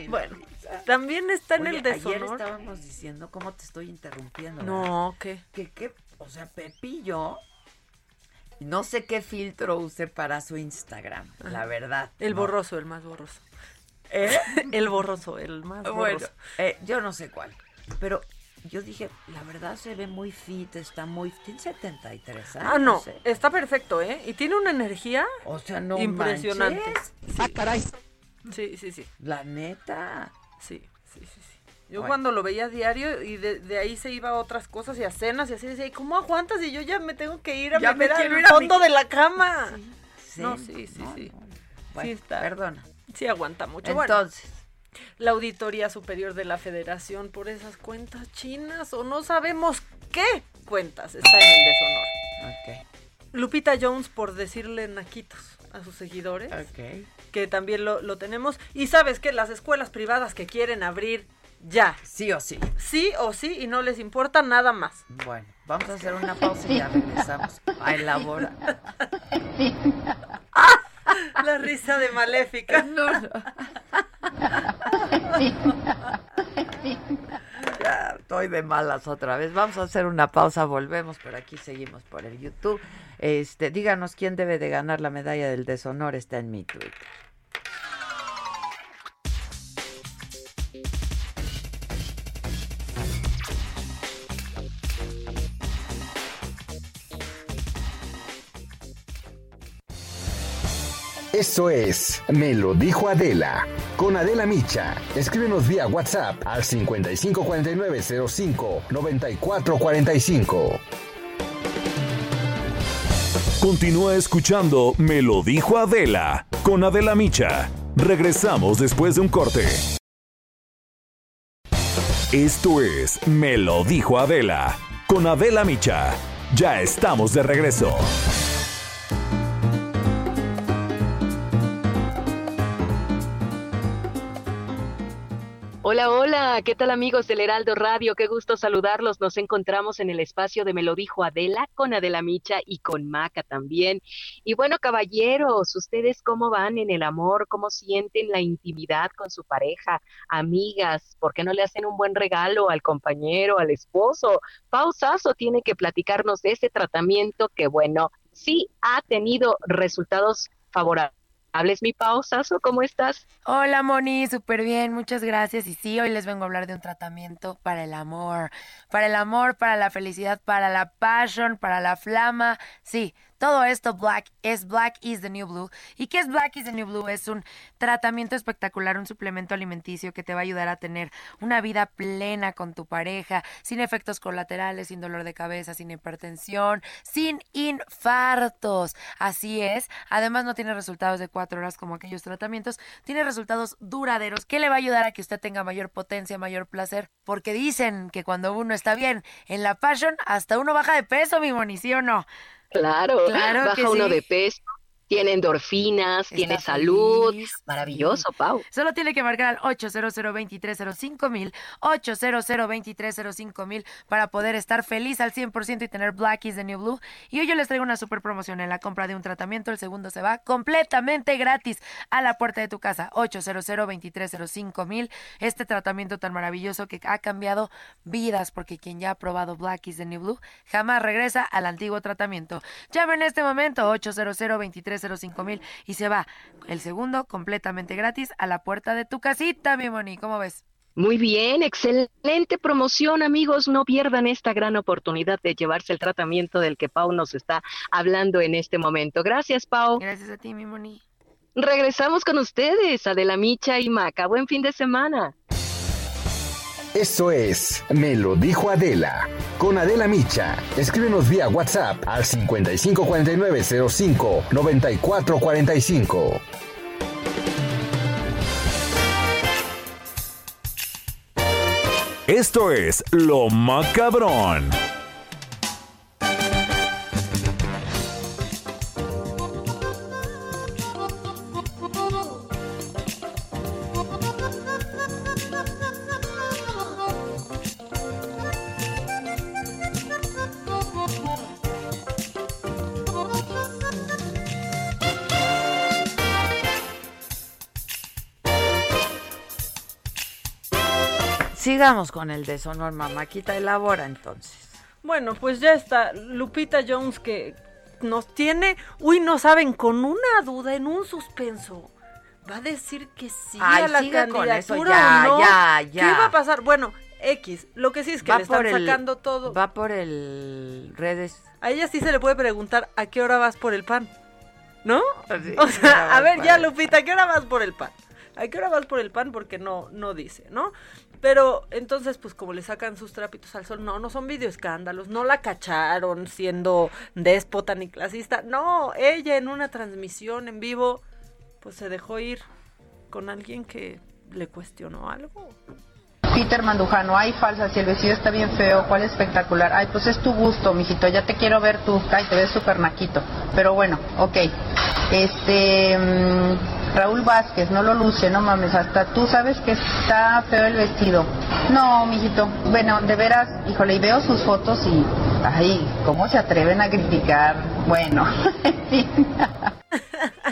bueno, también está en el deshonor. Ayer estábamos diciendo cómo te estoy interrumpiendo. No, ¿qué? Que qué, o sea, Pepillo no sé qué filtro use para su Instagram, la verdad. El borroso, el más borroso. ¿Eh? [laughs] el borroso, el más borroso. Eh, yo no sé cuál. Pero yo dije, la verdad se ve muy fit, está muy... Tiene 73 años. Ah, no, está perfecto, ¿eh? Y tiene una energía o sea, no impresionante. Ah, caray. Sí, sí, sí. La neta. Sí, sí, sí. sí. Yo cuando lo veía diario y de, ahí se iba a otras cosas y a cenas y así decía, ¿y cómo aguantas? Y yo ya me tengo que ir a meter al fondo de la cama. Sí, no, sí, sí, sí. sí está. Perdona. Sí aguanta mucho. Entonces. la Auditoría Superior de la Federación por esas cuentas chinas o no sabemos qué cuentas está en el deshonor. Ok. Lupita Jones por decirle naquitos a sus seguidores. Ok. Que también lo, lo tenemos. Y sabes que las escuelas privadas que quieren abrir ya. Sí o sí. Sí o sí y no les importa nada más. Bueno, vamos a hacer una pausa y ya regresamos a elaborar. [laughs] La risa de maléfica. [laughs] No, no. [laughs] Ya, Estoy de malas otra vez. Vamos a hacer una pausa, volvemos, pero aquí seguimos por el YouTube. Este, díganos quién debe de ganar la medalla del deshonor, está en mi Twitter. Eso es Me lo dijo Adela. Con Adela Micha. Escríbenos vía WhatsApp al 5549059445. Continúa escuchando Me lo dijo Adela con Adela Micha. Regresamos después de un corte. Esto es Me lo dijo Adela con Adela Micha. Ya estamos de regreso. Hola, hola, ¿qué tal amigos del Heraldo Radio? Qué gusto saludarlos. Nos encontramos en el espacio de Me lo dijo Adela, con Adela Micha y con Maca también. Y bueno, caballeros, ¿ustedes cómo van en el amor? ¿Cómo sienten la intimidad con su pareja? Amigas, ¿por qué no le hacen un buen regalo al compañero, al esposo? Pausazo tiene que platicarnos de ese tratamiento que, bueno, sí ha tenido resultados favorables Hables mi pausazo, ¿cómo estás? Hola Moni, súper bien, muchas gracias. Y sí, hoy les vengo a hablar de un tratamiento para el amor, para el amor, para la felicidad, para la passion, para la flama. Sí, todo esto Black es Black is the New Blue. ¿Y qué es Black is the New Blue? Es un tratamiento espectacular, un suplemento alimenticio que te va a ayudar a tener una vida plena con tu pareja, sin efectos colaterales, sin dolor de cabeza, sin hipertensión, sin infartos. Así es. Además no tiene resultados de cuatro horas como aquellos tratamientos, tiene resultados duraderos que le va a ayudar a que usted tenga mayor potencia, mayor placer, porque dicen que cuando uno está bien en la passion, hasta uno baja de peso, mi moni, ¿sí o no? Claro, baja uno de peso tiene endorfinas, tiene salud. Maravilloso, [laughs] Pau. Solo tiene que marcar al 800 mil 800 mil para poder estar feliz al 100% y tener Black is the New Blue. Y hoy yo les traigo una super promoción en la compra de un tratamiento. El segundo se va completamente gratis a la puerta de tu casa. 800 mil Este tratamiento tan maravilloso que ha cambiado vidas porque quien ya ha probado Black is the New Blue jamás regresa al antiguo tratamiento. Llame en este momento 800 05 mil y se va el segundo completamente gratis a la puerta de tu casita, mi Moni. ¿Cómo ves? Muy bien, excelente promoción, amigos. No pierdan esta gran oportunidad de llevarse el tratamiento del que Pau nos está hablando en este momento. Gracias, Pau. Gracias a ti, mi Moni. Regresamos con ustedes, Adela Micha y Maca. Buen fin de semana. Eso es Me lo dijo Adela. Con Adela Micha. Escríbenos vía WhatsApp al 554905 9445. Esto es Lo Macabrón. Sigamos con el deshonor, mamáquita, elabora entonces. Bueno, pues ya está. Lupita Jones que nos tiene, uy, no saben, con una duda, en un suspenso. Va a decir que sí a la candidatura ya, no. Ya, ya. ¿Qué va a pasar? Bueno, X. Lo que sí es que le están sacando todo. Va por el redes. A ella sí se le puede preguntar a qué hora vas por el pan. ¿No? o sea, a ver, ya Lupita, ¿a qué hora vas por el pan? ¿A qué hora vas por el pan? Porque no, no dice, ¿no? Pero entonces, pues como le sacan sus trapitos al sol, no, no son videoescándalos, no la cacharon siendo déspota ni clasista, no, ella en una transmisión en vivo, pues se dejó ir con alguien que le cuestionó algo. Peter Mandujano, ay falsa, si el vestido está bien feo, cuál espectacular. Ay, pues es tu gusto, mijito, ya te quiero ver tú. Ay, te ves súper naquito. Pero bueno, ok. Este, mm, Raúl Vázquez, no lo luce, no mames, hasta tú sabes que está feo el vestido. No, mijito, bueno, de veras, híjole, y veo sus fotos y, ay, ¿cómo se atreven a criticar? Bueno. [laughs]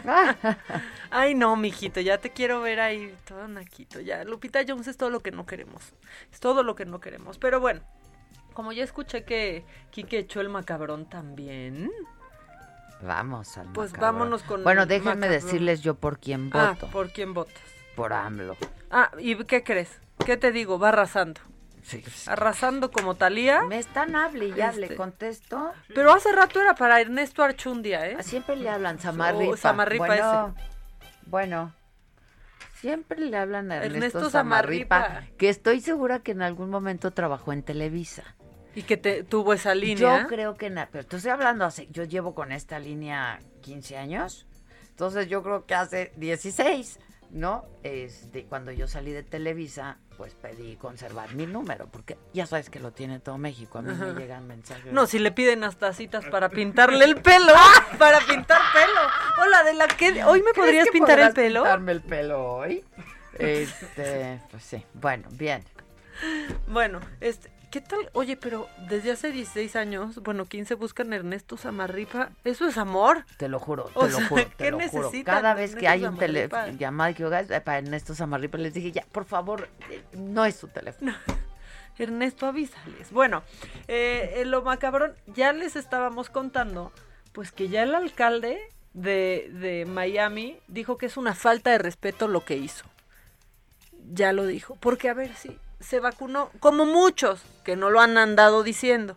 [laughs] Ay, no, mijito, ya te quiero ver ahí todo naquito. Ya, Lupita Jones es todo lo que no queremos. Es todo lo que no queremos. Pero bueno, como ya escuché que Kike echó el macabrón también. Vamos al Pues vámonos con Bueno, déjenme decirles yo por quién Ah, voto. ¿por quién votas? Por AMLO. Ah, ¿y qué crees? ¿Qué te digo? Va arrasando. Sí. Arrasando como Talía. Me están hable y ya Este. le contesto. Pero hace rato era para Ernesto Archundia, ¿eh? Siempre le hablan Samarripa. Oh, Samarripa bueno, bueno. Siempre le hablan a Ernesto, Ernesto Samarripa, Samarripa. que estoy segura que en algún momento trabajó en Televisa. Y que te, tuvo esa línea. Yo creo que, pero te estoy hablando hace, yo llevo con esta línea 15 años, entonces yo creo que hace 16, ¿no? Este, cuando yo salí de Televisa, pues pedí conservar mi número, porque ya sabes que lo tiene todo México, a mí Ajá. me llegan mensajes. No, si le piden hasta citas para pintarle el pelo. [laughs] para pintar pelo. Hola, de la que hoy me ¿Crees podrías que pintar el pelo. pintarme el pelo hoy? Este, pues sí, bueno, bien. Bueno, este, ¿qué tal? Oye, pero desde hace 16 años, bueno, 15 buscan Ernesto Samarripa. Eso es amor. Te lo juro, O te lo sea, juro, ¿qué lo juro. Cada vez que hay un teléfono, llamada que para Ernesto Samarripa, les dije, ya, por favor, eh, no es su teléfono. [laughs] Ernesto, avísales. Bueno, eh, lo macabrón, ya les estábamos contando, pues que ya el alcalde de, de Miami dijo que es una falta de respeto lo que hizo. Ya lo dijo. Porque, a ver, si se vacunó, como muchos que no lo han andado diciendo.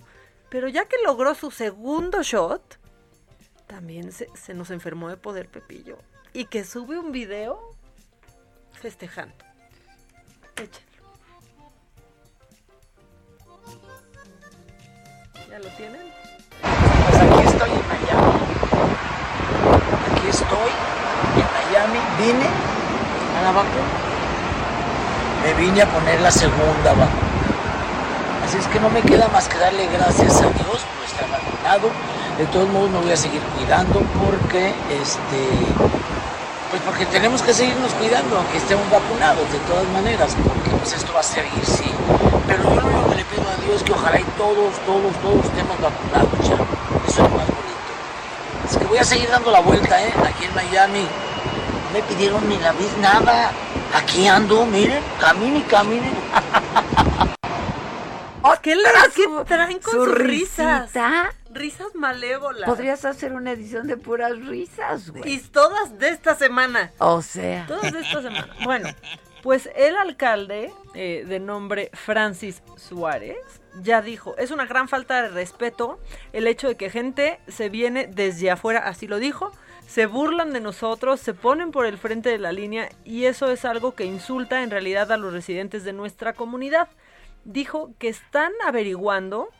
Pero ya que logró su segundo shot, también se, nos enfermó de poder Pepillo. Y que sube un video festejando. Échenlo. ¿Ya lo tienen? Pues aquí estoy en Miami. Aquí estoy en Miami. Vine a la vacuna. Me vine a poner la segunda vacuna. Así es que no me queda más que darle gracias a Dios por estar vacunado. De todos modos me voy a seguir cuidando porque este pues porque tenemos que seguirnos cuidando aunque estemos vacunados de todas maneras, porque pues esto va a seguir sí. Pero yo lo único que le pido a Dios es que ojalá y todos, todos, todos estemos vacunados ya. Eso es lo más bonito. Es que voy a seguir dando la vuelta, ¿eh? Aquí en Miami. No me pidieron ni la vez nada. Aquí ando, miren, camine y camine. ¿Qué, le, ¿qué traen con su sus risas? Risas malévolas. Podrías hacer una edición de puras risas, güey. Y todas de esta semana. O sea. Todas de esta semana. Bueno, pues el alcalde, eh, de nombre Francis Suárez, ya dijo, es una gran falta de respeto el hecho de que gente se viene desde afuera, así lo dijo, se burlan de nosotros, se ponen por el frente de la línea y eso es algo que insulta en realidad a los residentes de nuestra comunidad. Dijo que están averiguando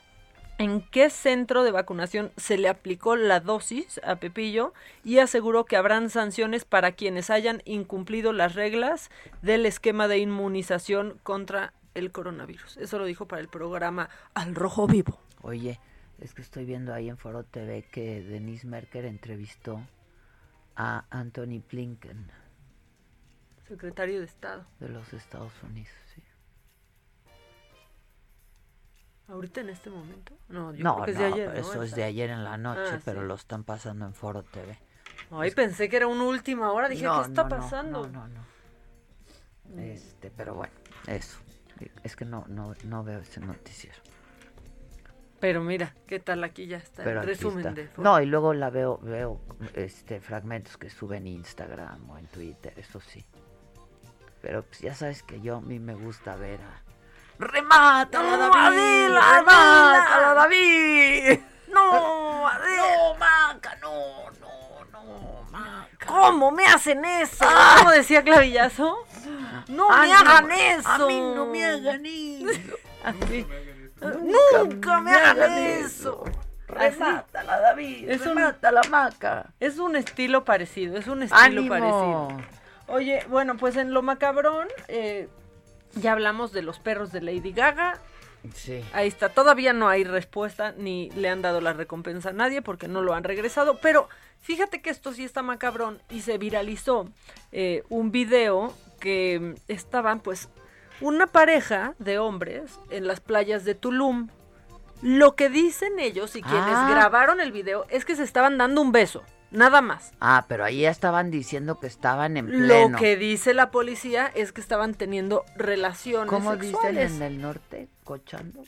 en qué centro de vacunación se le aplicó la dosis a Pepillo y aseguró que habrán sanciones para quienes hayan incumplido las reglas del esquema de inmunización contra el coronavirus. Eso lo dijo para el programa Al Rojo Vivo. Oye, es que estoy viendo ahí en Foro TV que Denise Merker entrevistó a Anthony Blinken Secretario de Estado. de los Estados Unidos. sí. ¿Ahorita en este momento? No, yo No, creo que es no, de ayer. ¿no? eso es de ayer en la noche, Ah, pero sí. lo están pasando en Foro TV. Ay, pensé que era una última hora. Dije, ¿qué está pasando? No, no, no. Este, pero bueno, eso. Es que no, no, no veo ese noticiero. Pero mira, ¿qué tal? Aquí ya está Pero resumen está. de No, y luego la veo, veo este fragmentos que suben en Instagram o en Twitter, eso sí. Pero pues ya sabes que yo a mí me gusta ver a ¡Remátala, ¡No, David! Adela, ¡Remátala! David! No, Adela. No, Maca, no, no, no, Maca. ¿Cómo me hacen eso? Ah. ¿Cómo decía Clavillazo? No Ay, me hagan no, eso. A mí no me hagan eso. [laughs] Así. Nunca, me hagan eso. Remátala, David. Es un- remátala, Maca. Es un estilo parecido, es un estilo ¡Ánimo! parecido. Oye, bueno, pues en lo macabrón, eh, ya hablamos de los perros de Lady Gaga. Sí. Ahí está, todavía no hay respuesta ni le han dado la recompensa a nadie porque no lo han regresado, pero fíjate que esto sí está macabrón y se viralizó eh, un video que estaban pues una pareja de hombres en las playas de Tulum. Lo que dicen ellos y quienes Ah. grabaron el video es que se estaban dando un beso. nada más. Ah, pero ahí estaban diciendo que estaban en pleno. Lo que dice la policía es que estaban teniendo relaciones ¿Cómo sexuales. dicen en el norte? ¿Cochando?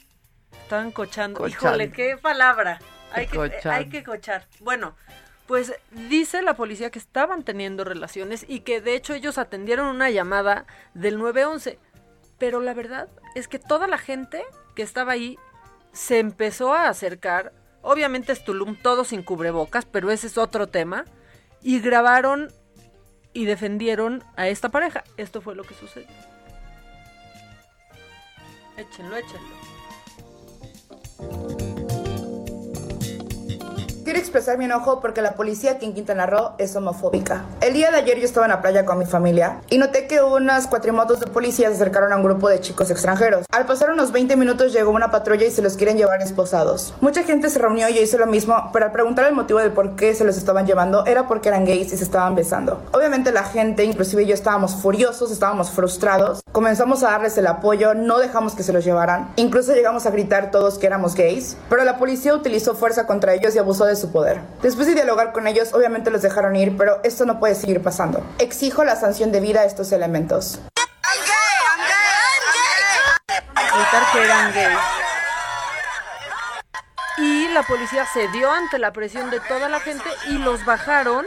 Estaban cochando. Cochando. Híjole, qué palabra. Hay que, Cochando. hay que cochar. Bueno, pues dice la policía que estaban teniendo relaciones y que de hecho ellos atendieron una llamada del 911. Pero la verdad es que toda la gente que estaba ahí se empezó a acercar. Obviamente es Tulum, todo sin cubrebocas, pero ese es otro tema. Y grabaron y defendieron a esta pareja. Esto fue lo que sucedió. Échenlo, échenlo. Quiero expresar mi enojo porque la policía aquí en Quintana Roo es homofóbica. El día de ayer yo estaba en la playa con mi familia y noté que unas cuatrimotos de policía se acercaron a un grupo de chicos extranjeros. Al pasar unos 20 minutos llegó una patrulla y se los quieren llevar esposados. Mucha gente se reunió y yo hice lo mismo, pero al preguntar el motivo de por qué se los estaban llevando era porque eran gays y se estaban besando. Obviamente la gente, inclusive yo, estábamos furiosos, estábamos frustrados. Comenzamos a darles el apoyo, no dejamos que se los llevaran. Incluso llegamos a gritar todos que éramos gays, pero la policía utilizó fuerza contra ellos y abusó de su poder. Después de dialogar con ellos, obviamente los dejaron ir, pero esto no puede seguir pasando. Exijo la sanción debida a estos elementos. gritar que eran gays. Y la policía cedió ante la presión de toda la gente y los bajaron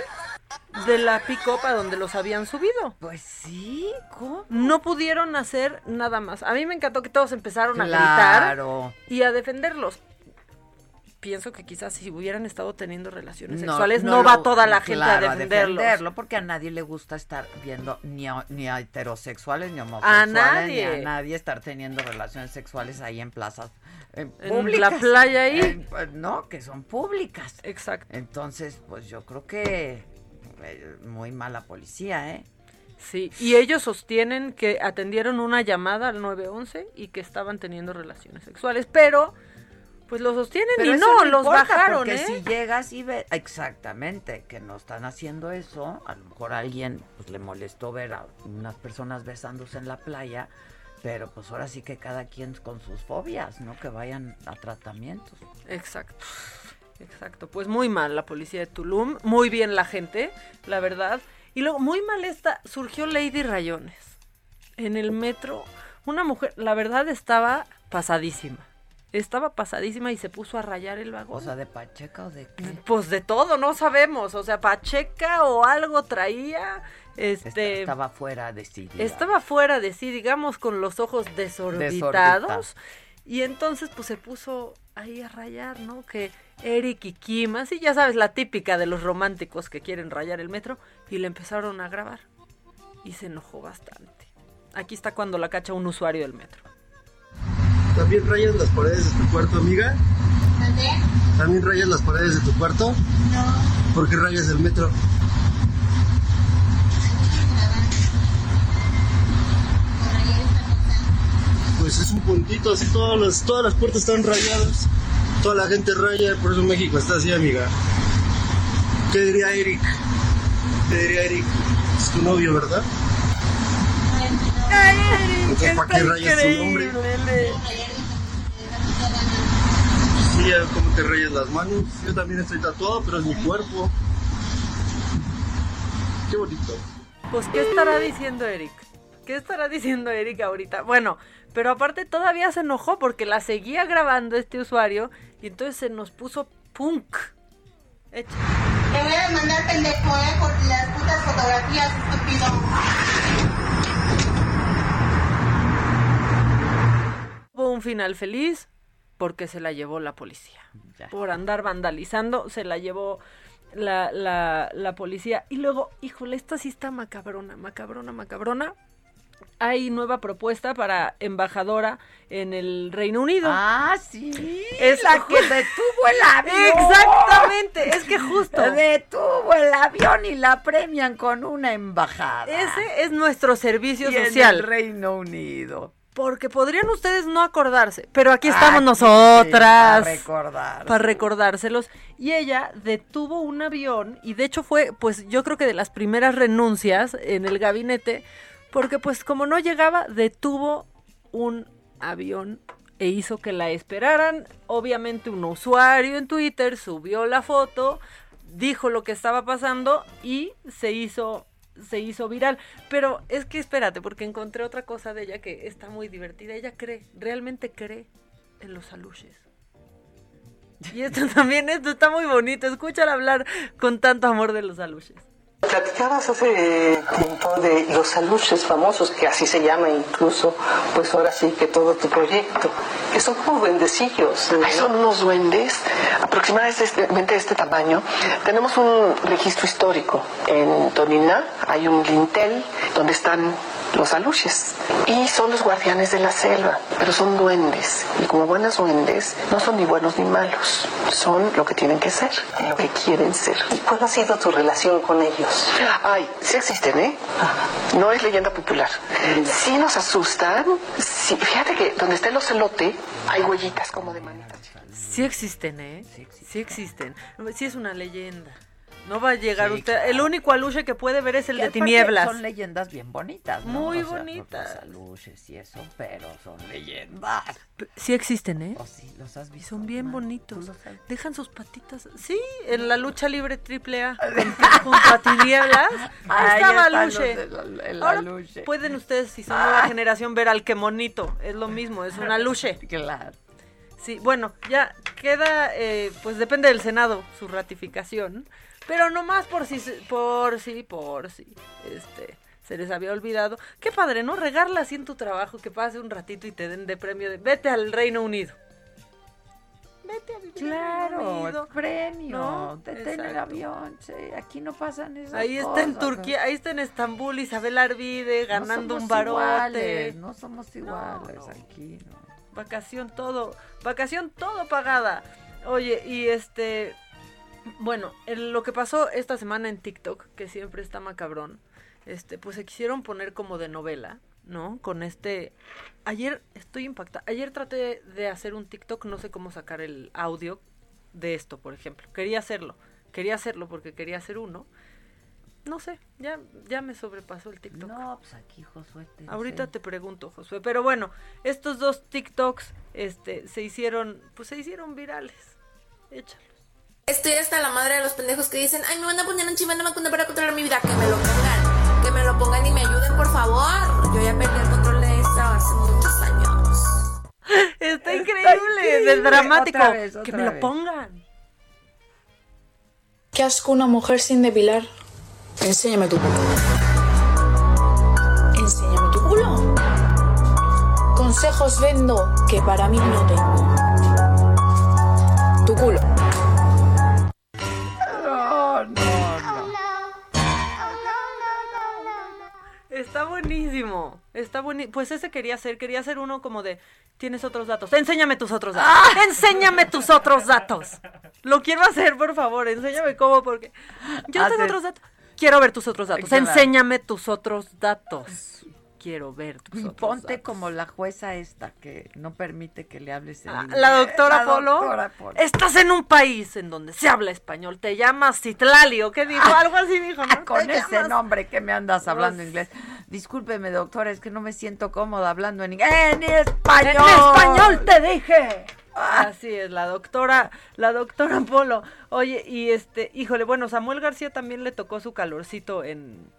de la pick-up a donde los habían subido. Pues sí, ¿cómo? No pudieron hacer nada más. A mí me encantó que todos empezaron a Claro. gritar y a defenderlos. Pienso que quizás si hubieran estado teniendo relaciones No, sexuales no no, va lo- toda la gente claro, a defenderlos. defenderlo, porque a nadie le gusta estar viendo ni a, ni a heterosexuales ni a homosexuales nadie. ni a nadie estar teniendo relaciones sexuales ahí en plazas eh, En la playa ahí. Eh, pues, no, que son públicas. Exacto. Entonces, pues yo creo que eh, muy mala policía, ¿eh? Sí, y ellos sostienen que atendieron una llamada al 911 y que estaban teniendo relaciones sexuales, pero pues lo sostienen Pero y eso no, los bajaron, porque ¿eh? si llegas y ves exactamente que no están haciendo eso, a lo mejor a alguien pues, le molestó ver a unas personas besándose en la playa, pero pues ahora sí que cada quien con sus fobias, ¿no? Que vayan a tratamientos. Exacto. Exacto, pues muy mal la policía de Tulum, muy bien la gente, la verdad. Y luego, muy mal esta, surgió Lady Rayones. En el metro, una mujer, la verdad estaba pasadísima. Estaba pasadísima y se puso a rayar el vagón. O sea, de Pacheca o de qué? Pues de todo, no sabemos. O sea, Pacheca o algo traía. Este, Estaba fuera de sí. digamos. estaba fuera de sí, digamos, con los ojos desorbitados. Desorbitados. Y entonces, pues se puso ahí a rayar, ¿no? Que Eric y Kim, así ya sabes, la típica de los románticos que quieren rayar el metro. Y le empezaron a grabar. Y se enojó bastante. Aquí está cuando la cacha un usuario del metro. ¿También rayas las paredes de tu cuarto, amiga? ¿También rayas las paredes de tu cuarto? No. ¿Por qué rayas el metro? Pues es un puntito, así todas las, todas las puertas están rayadas. Toda la gente raya, por eso México está así, amiga. ¿Qué diría Eric? ¿Qué diría Eric? Es tu novio, ¿verdad? Entonces, ¿para qué rayas tu nombre? Ves cómo te rayas las manos. Yo también estoy tatuado, pero es mi cuerpo. Qué bonito. Pues, ¿qué estará diciendo Eric? ¿Qué estará diciendo Eric ahorita? Bueno, pero aparte todavía se enojó porque la seguía grabando este usuario y entonces se nos puso punk. Echa. Te voy a demandar pendejo, eh, por las putas fotografías, estúpido. Hubo un final feliz porque se la llevó la policía. Por andar vandalizando, se la llevó la, la, la policía. Y luego, híjole, esta sí está macabrona, macabrona, macabrona. Hay nueva propuesta para embajadora en el Reino Unido. Ah, sí. Es la que detuvo el avión. Exactamente, es que justo. Detuvo el avión y la premian con una embajada. Ese es nuestro servicio Y en social. el Reino Unido. Porque podrían ustedes no acordarse, pero aquí estamos Aquí, nosotras. para recordar. Para recordárselos. Y ella detuvo un avión y de hecho fue, pues yo creo que de las primeras renuncias en el gabinete, porque pues como no llegaba, detuvo un avión e hizo que la esperaran. Obviamente un usuario en Twitter subió la foto dijo lo que estaba pasando y se hizo se hizo viral. Pero es que espérate, porque encontré otra cosa de ella que está muy divertida. Ella cree, realmente cree en los aluches. Y esto [laughs] también, esto está muy bonito. Escúchala hablar con tanto amor de los aluches. Platicabas hace tiempo de los aluches famosos, que así se llama incluso, pues ahora sí que todo tu proyecto, que son como duendecillos. son unos duendes aproximadamente de este tamaño. Tenemos un registro histórico. En Tonina hay un lintel donde están los aluches. Y son los guardianes de la selva, pero son duendes. Y como buenas duendes, no son ni buenos ni malos. Son lo que tienen que ser, lo que quieren ser. ¿Y cuál ha sido tu relación con ellos? Ay, sí existen, ¿eh? No es leyenda popular. Sí nos asustan. Sí, fíjate que donde está el ocelote hay huellitas como de manitas. Sí existen, ¿eh? Sí existen. Sí es una leyenda. No va a llegar usted. El único aluche que puede ver es el de tinieblas. Son leyendas bien bonitas. ¿no? Muy o sea, bonitas. Los aluches y eso, pero son leyendas. Sí existen, ¿eh? Oh, sí, los has visto. Son bien bonitos. Dejan sus patitas. Sí, en la lucha libre triple A. [laughs] junto a tinieblas. Ahí estaba Ahora aluche. pueden ustedes, si son nueva generación, ver al que monito. Es lo mismo, es un aluche. [laughs] Claro. Sí, bueno, ya queda, eh, pues depende del Senado su ratificación, pero no más por si, por si, por si, este, se les había olvidado. Qué padre, ¿no? Regarla así en tu trabajo, que pase un ratito y te den de premio de vete al Reino Unido. Vete al Reino Claro, Unido. el premio. ¿No? Detén el Exacto. aún. sí, aquí no pasan esas Ahí está en Turquía, ahí está en Estambul Isabel Arvide No ganando somos un barote. iguales, no somos iguales aquí, no. Vacación todo, vacación todo pagada. Oye, y este, bueno, lo que pasó esta semana en TikTok, que siempre está macabrón, este, pues se quisieron poner como de novela, ¿no? Con este, ayer estoy impactada, ayer traté de hacer un TikTok, no sé cómo sacar el audio de esto, por ejemplo. Quería hacerlo, quería hacerlo porque quería hacer uno. No sé, ya, ya me sobrepasó el TikTok. No, pues aquí Josué te Ahorita te pregunto, Josué. Pero bueno, estos dos TikToks este, se hicieron, pues se hicieron virales. Échalo. Estoy hasta la madre de los pendejos que dicen, ay, me van a poner un chivana vacuna para controlar mi vida. Que me lo pongan, que me lo pongan y me ayuden, por favor. Yo ya perdí el control de esto hace muchos años. [laughs] Está increíble, de dramático. Otra vez, que me lo pongan. Qué asco una mujer sin depilar. Enséñame tu culo. Enséñame tu culo. Consejos vendo que para mí no tengo. Tu culo. Buenísimo. Está buenísimo. Pues ese quería hacer, quería hacer uno como de, tienes otros datos. Enséñame tus otros datos. Ah. Enséñame tus otros datos. Lo quiero hacer, por favor. Enséñame cómo, porque yo tengo Haces- otros datos. Quiero ver tus otros datos. Enséñame tus otros datos. Quiero ver Y ponte como la jueza esta que no permite que le hables en Ah. La doctora La Polo. doctora Polo. Estás en un país en donde se habla español. Te llamas Citlali. ¿O qué dijo? Algo así dijo, ¿no? [laughs] Con ese llamas- nombre que me andas hablando inglés. Discúlpeme, doctora, es que no me siento cómoda hablando en inglés. ¡En español! En español te dije. Así es, la doctora, la doctora Polo. Oye, y este, híjole, bueno, Samuel García también le tocó su calorcito en,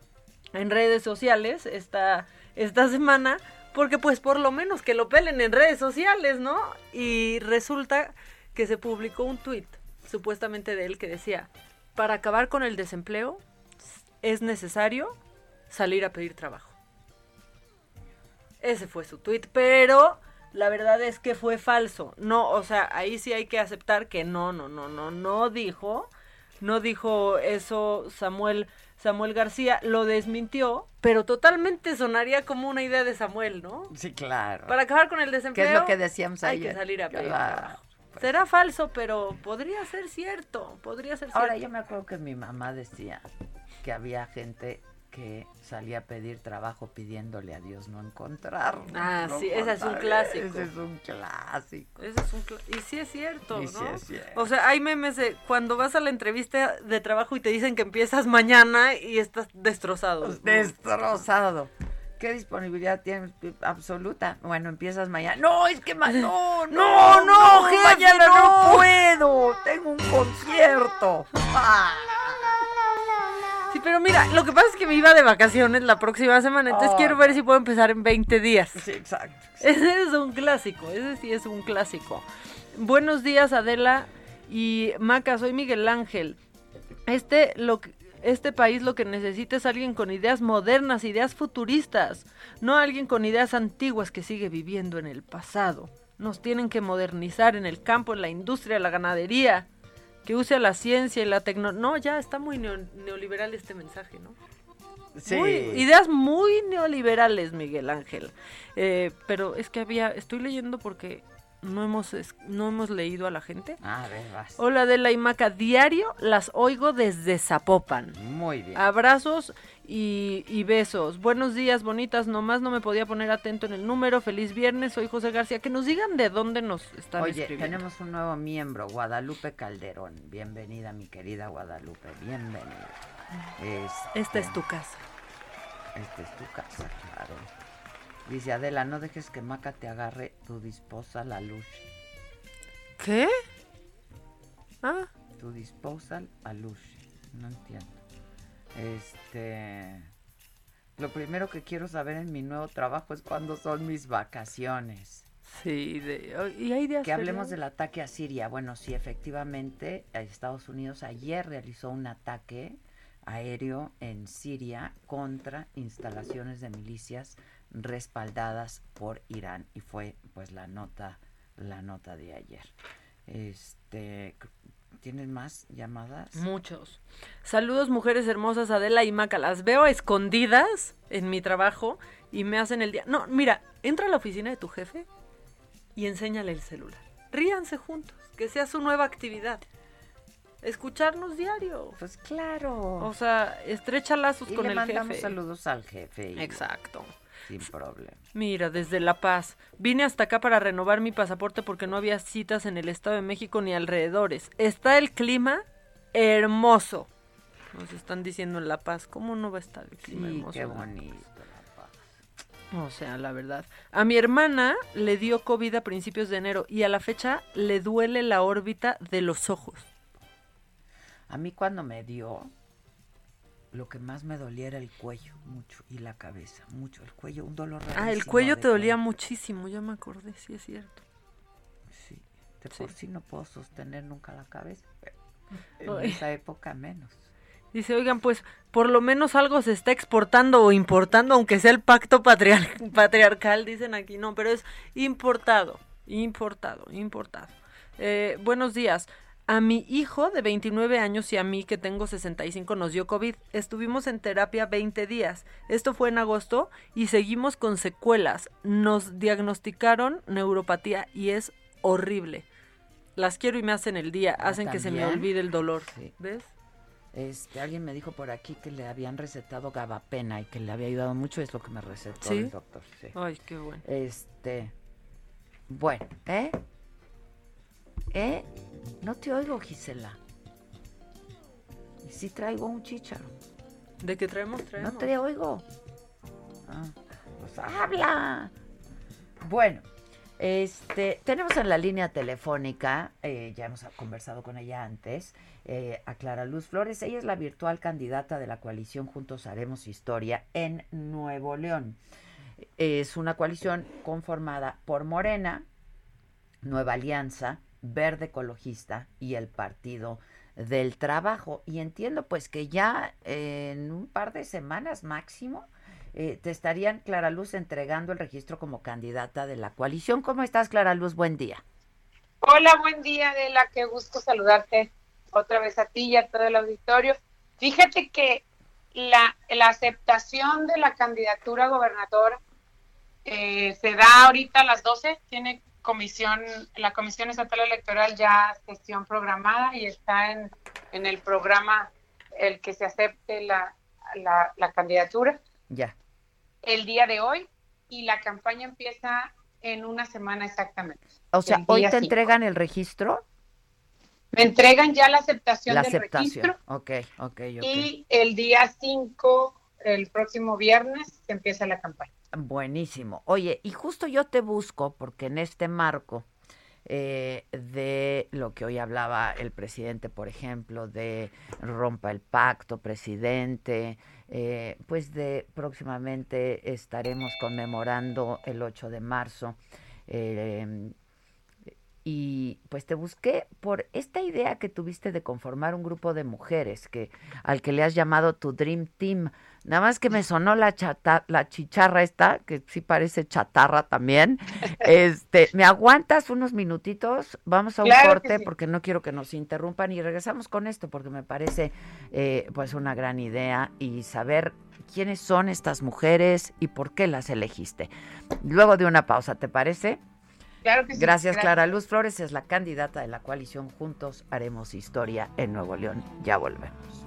en redes sociales esta, esta semana, porque pues por lo menos que lo pelen en redes sociales, ¿no? Y resulta que se publicó un tuit, supuestamente de él, que decía, para acabar con el desempleo es necesario salir a pedir trabajo. Ese fue su tweet, pero la verdad es que fue falso. No, o sea, ahí sí hay que aceptar que no, no, no, no, no dijo, no dijo eso Samuel Samuel García, lo desmintió, pero totalmente sonaría como una idea de Samuel, ¿no? Sí, claro. Para acabar con el ¿Qué desempleo. es lo que decíamos hay ayer? que salir a pedir Claro. trabajo. Será falso, pero podría ser cierto, podría ser cierto. Ahora, yo me acuerdo que mi mamá decía que había gente que salía a pedir trabajo pidiéndole a Dios no encontrar. Ah, sí, ese es un clásico. Ese es un clásico. Ese es un cla- y sí es cierto, Y ¿no? sí es cierto. O sea, hay memes de cuando vas a la entrevista de trabajo y te dicen que empiezas mañana y estás destrozado. Destrozado. ¿Qué disponibilidad tienes absoluta? Bueno, empiezas mañana. No, es que ma no, [laughs] no, no, no, mañana no. puedo. Tengo un concierto. [laughs] Sí, pero mira, lo que pasa es que me iba de vacaciones la próxima semana, entonces quiero ver si puedo empezar en 20 días. Sí, exacto. Ese es un clásico, ese sí es un clásico. Buenos días, Adela y Maca, soy Miguel Ángel. Este, lo que, este país lo que necesita es alguien con ideas modernas, ideas futuristas, no alguien con ideas antiguas que sigue viviendo en el pasado. Nos tienen que modernizar en el campo, en la industria, la ganadería, que use la ciencia y la tecnología. No, ya está muy neoliberal este mensaje, ¿no? Sí. ideas muy neoliberales, Miguel Ángel. Eh, pero es que había, estoy leyendo porque no hemos, no hemos leído a la gente. A ver, vas. Hola de la Imaca, diario las oigo desde Zapopan. Muy bien. Abrazos y, besos. Buenos días, bonitas. Nomás no me podía poner atento en el número. Feliz viernes, soy José García. Que nos digan de dónde nos están Oye, tenemos un nuevo miembro, Guadalupe Calderón. Bienvenida, mi querida Guadalupe. Bienvenida. Esta es tu casa. Esta es tu casa, claro. Dice Adela, no dejes que Maca te agarre tu disposal a luz. ¿Qué? Ah. Tu disposal a luz. No entiendo. Este. Lo primero que quiero saber en mi nuevo trabajo es cuándo son mis vacaciones. Sí, de, y hay días que hablemos del ataque a Siria. Bueno, sí, efectivamente, Estados Unidos ayer realizó un ataque aéreo en Siria contra instalaciones de milicias respaldadas por Irán y fue pues la nota la nota de ayer. Este ¿Tienes más llamadas? Muchos. Saludos, mujeres hermosas, Adela y Maca. Las veo escondidas en mi trabajo y me hacen el día. No, mira, entra a la oficina de tu jefe y enséñale el celular. Ríanse juntos, que sea su nueva actividad. Escucharnos diario. Pues claro. O sea, estrecha lazos con le el mandamos saludos al jefe. Exacto. Sin problema. Mira, desde La Paz. Vine hasta acá para renovar mi pasaporte porque no había citas en el Estado de México ni alrededores. Está el clima hermoso. Nos están diciendo en La Paz. ¿Cómo no va a estar el clima hermoso? Qué bonito La Paz. O sea, la verdad. A mi hermana le dio COVID a principios de enero y a la fecha le duele la órbita de los ojos. A mí cuando me dio, lo que más me dolía era el cuello, mucho, y la cabeza, mucho. El cuello, un dolor Ah, el cuello te dolía muchísimo, ya me acordé, sí es cierto. Sí, de por sí no puedo sostener nunca la cabeza, en esa época menos. Dice, oigan, pues por lo menos algo se está exportando o importando, aunque sea el pacto [laughs] patriarcal, dicen aquí, no, pero es importado, importado, importado. Eh, buenos días. A mi hijo de 29 años y a mí que tengo 65 nos dio COVID. Estuvimos en terapia 20 días. Esto fue en agosto y seguimos con secuelas. Nos diagnosticaron neuropatía y es horrible. Las quiero y me hacen el día, ah, hacen que se me olvide el dolor. ¿Ves? Este, alguien me dijo por aquí que le habían recetado gabapena y que le había ayudado mucho, es lo que me recetó el doctor. Ay, qué bueno. Este, bueno, ¿eh? ¿Eh? No te oigo, Gisela. Y sí traigo un chicharo. ¿De qué traemos? traemos? No te oigo. Ah, pues habla. Bueno, este, tenemos en la línea telefónica, eh, ya hemos conversado con ella antes, eh, a Clara Luz Flores. Ella es la virtual candidata de la coalición Juntos Haremos Historia en Nuevo León. Es una coalición conformada por Morena, Nueva Alianza, Verde Ecologista y el Partido del Trabajo. Y entiendo pues que ya en un par de semanas máximo eh, te estarían, Clara Luz, entregando el registro como candidata de la coalición. ¿Cómo estás, Clara Luz? Buen día. Hola, buen día, Adela. Qué gusto saludarte otra vez a ti y a todo el auditorio. Fíjate que la, la aceptación de la candidatura a gobernador eh, se da ahorita a las 12, tiene comisión, la Comisión Estatal Electoral ya sesión programada y está en, en el programa el que se acepte la, la, candidatura. Ya. El día de hoy y la campaña empieza en una semana exactamente. O sea, hoy te entregan el registro. Me entregan ya la aceptación del registro. Ok, ok, Y el día 5 el próximo viernes se empieza la campaña. Buenísimo. Oye, y justo yo te busco porque en este marco eh, de lo que hoy hablaba el presidente, por ejemplo, de rompa el pacto, presidente, eh, pues de próximamente estaremos conmemorando el 8 de marzo. Eh, y pues te busqué por esta idea que tuviste de conformar un grupo de mujeres que al que le has llamado tu Dream Team. Nada más que me sonó la chata, la chicharra esta, que sí parece chatarra también. [laughs] Este, ¿me aguantas unos minutitos? Vamos a un corte porque no quiero que nos interrumpan y regresamos con esto porque me parece eh, pues una gran idea y saber quiénes son estas mujeres y por qué las elegiste. Luego de una pausa, ¿te parece? Gracias, Clara Luz Flores es la candidata de la coalición Juntos Haremos Historia en Nuevo León. Ya volvemos.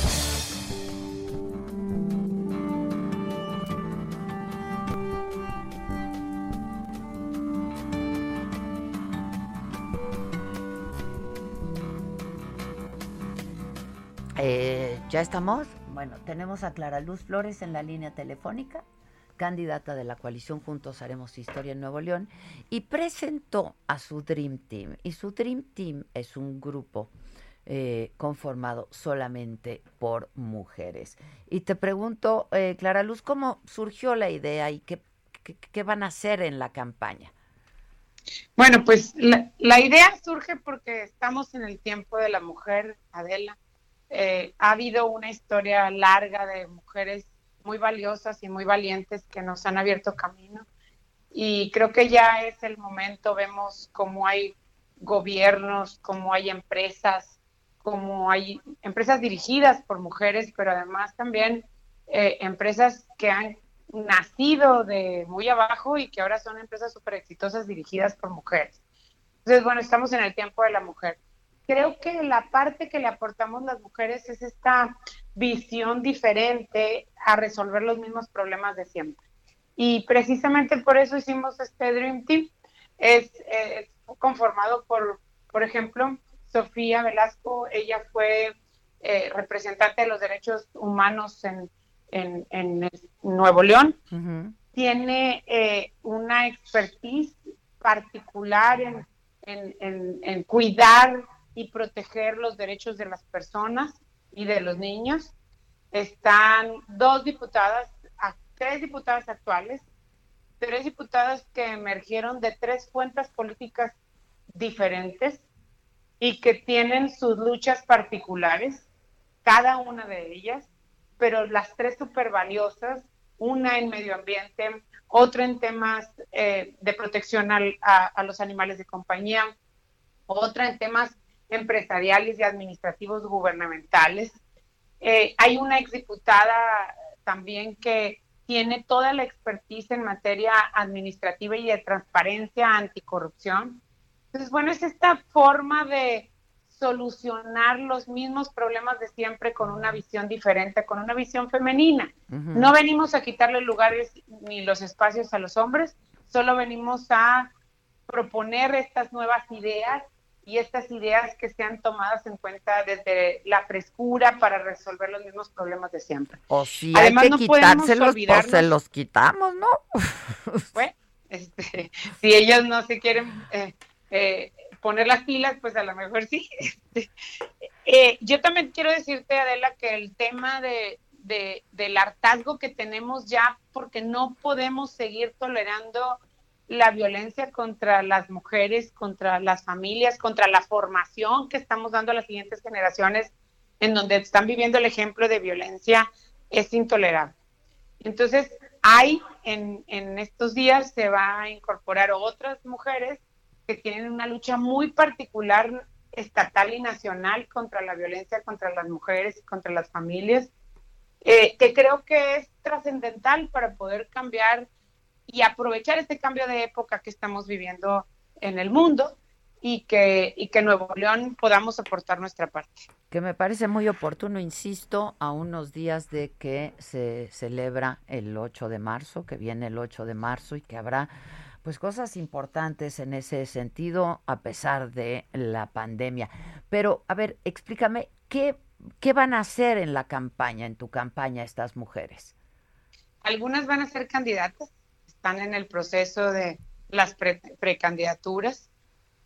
¿Ya estamos? Bueno, tenemos a Clara Luz Flores en la línea telefónica candidata de la coalición Juntos Haremos Historia en Nuevo León, y presentó a su Dream Team. Y su Dream Team es un grupo eh, conformado solamente por mujeres. Y te pregunto, eh, Clara Luz, ¿cómo surgió la idea y qué, qué, van a hacer en la campaña? Bueno, pues la, idea surge porque estamos en el tiempo de la mujer, Adela. Eh, ha habido una historia larga de mujeres muy valiosas y muy valientes que nos han abierto camino. Y creo que ya es el momento, vemos cómo hay gobiernos, cómo hay empresas, cómo hay empresas dirigidas por mujeres, pero además también eh, empresas que han nacido de muy abajo y que ahora son empresas súper exitosas dirigidas por mujeres. Entonces, bueno, estamos en el tiempo de la mujer creo que la parte que le aportamos las mujeres es esta visión diferente a resolver los mismos problemas de siempre. Y precisamente por eso hicimos este Dream Team. Es, conformado por, por ejemplo, Sofía Velasco, ella fue eh, representante de los derechos humanos en, en, Nuevo León. Tiene eh, una expertise particular en, en, cuidar y proteger los derechos de las personas y de los niños. Están dos diputadas, tres diputadas actuales, tres diputadas que emergieron de tres cuentas políticas diferentes y que tienen sus luchas particulares, cada una de ellas, pero las tres súper valiosas, una en medio ambiente, otra en temas eh, de protección a, a, los animales de compañía, otra en temas empresariales y administrativos gubernamentales. Eh, hay una exdiputada también que tiene toda la expertise en materia administrativa y de transparencia anticorrupción. Entonces, bueno, es esta forma de solucionar los mismos problemas de siempre con una visión diferente, con una visión femenina. No venimos a quitarle lugares ni los espacios a los hombres, solo venimos a proponer estas nuevas ideas y estas ideas que sean tomadas en cuenta desde la frescura para resolver los mismos problemas de siempre. O si Además, hay que no quitárselos, pues se los quitamos, ¿no? [laughs] Bueno, este, si ellos no se quieren eh, eh, poner las pilas, pues a lo mejor sí. [laughs] Este, eh, yo también quiero decirte, Adela, que el tema de, de, del hartazgo que tenemos ya, porque no podemos seguir tolerando la violencia contra las mujeres, contra las familias, contra la formación que estamos dando a las siguientes generaciones, en donde están viviendo el ejemplo de violencia, es intolerable. Entonces, hay en, en estos días se va a incorporar otras mujeres que tienen una lucha muy particular estatal y nacional contra la violencia contra las mujeres y contra las familias, eh, que creo que es trascendental para poder cambiar y aprovechar este cambio de época que estamos viviendo en el mundo y que, y que Nuevo León podamos aportar nuestra parte. Que me parece muy oportuno, insisto, a unos días de que se celebra el 8 de marzo, que viene el 8 de marzo y que habrá pues cosas importantes en ese sentido a pesar de la pandemia. Pero, a ver, explícame, ¿qué, qué van a hacer en la campaña, en tu campaña, estas mujeres? Algunas van a ser candidatas, están en el proceso de las precandidaturas.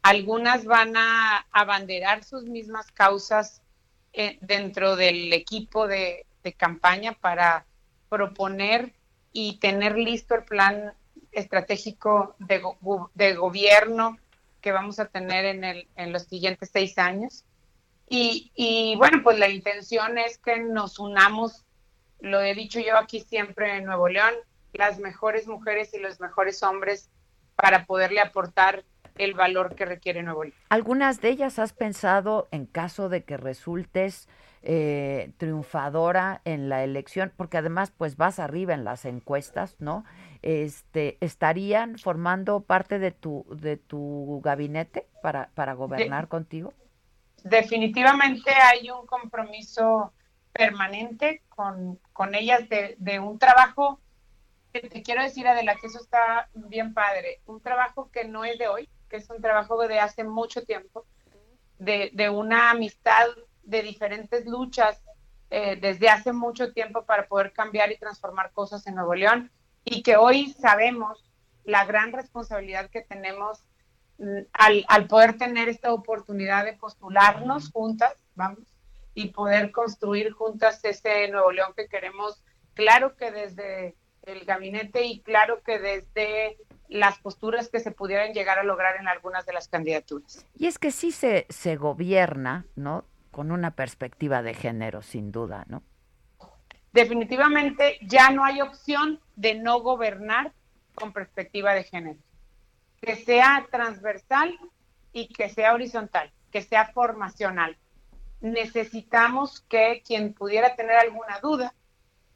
Algunas van a abanderar sus mismas causas eh, dentro del equipo de, campaña para proponer y tener listo el plan estratégico de, gobierno que vamos a tener en, los siguientes seis años. Y, bueno, pues la intención es que nos unamos, lo he dicho yo aquí siempre en Nuevo León, las mejores mujeres y los mejores hombres para poderle aportar el valor que requiere Nuevo León. ¿Algunas de ellas has pensado en caso de que resultes eh, triunfadora en la elección? Porque además pues vas arriba en las encuestas, ¿no? Este, ¿Estarían formando parte de tu, de tu gabinete para, para gobernar contigo? Definitivamente hay un compromiso permanente con, con ellas de, de un trabajo te quiero decir, Adela, que eso está bien padre. Un trabajo que no es de hoy, que es un trabajo de hace mucho tiempo, de, de una amistad de diferentes luchas eh, desde hace mucho tiempo para poder cambiar y transformar cosas en Nuevo León y que hoy sabemos la gran responsabilidad que tenemos mm, al, al poder tener esta oportunidad de postularnos juntas, vamos, y poder construir juntas ese Nuevo León que queremos. Claro que desde el gabinete y claro que desde las posturas que se pudieran llegar a lograr en algunas de las candidaturas. Y es que sí se, se gobierna, ¿no? Con una perspectiva de género, sin duda, ¿no? Definitivamente ya no hay opción de no gobernar con perspectiva de género. Que sea transversal y que sea horizontal, que sea formacional. Necesitamos que quien pudiera tener alguna duda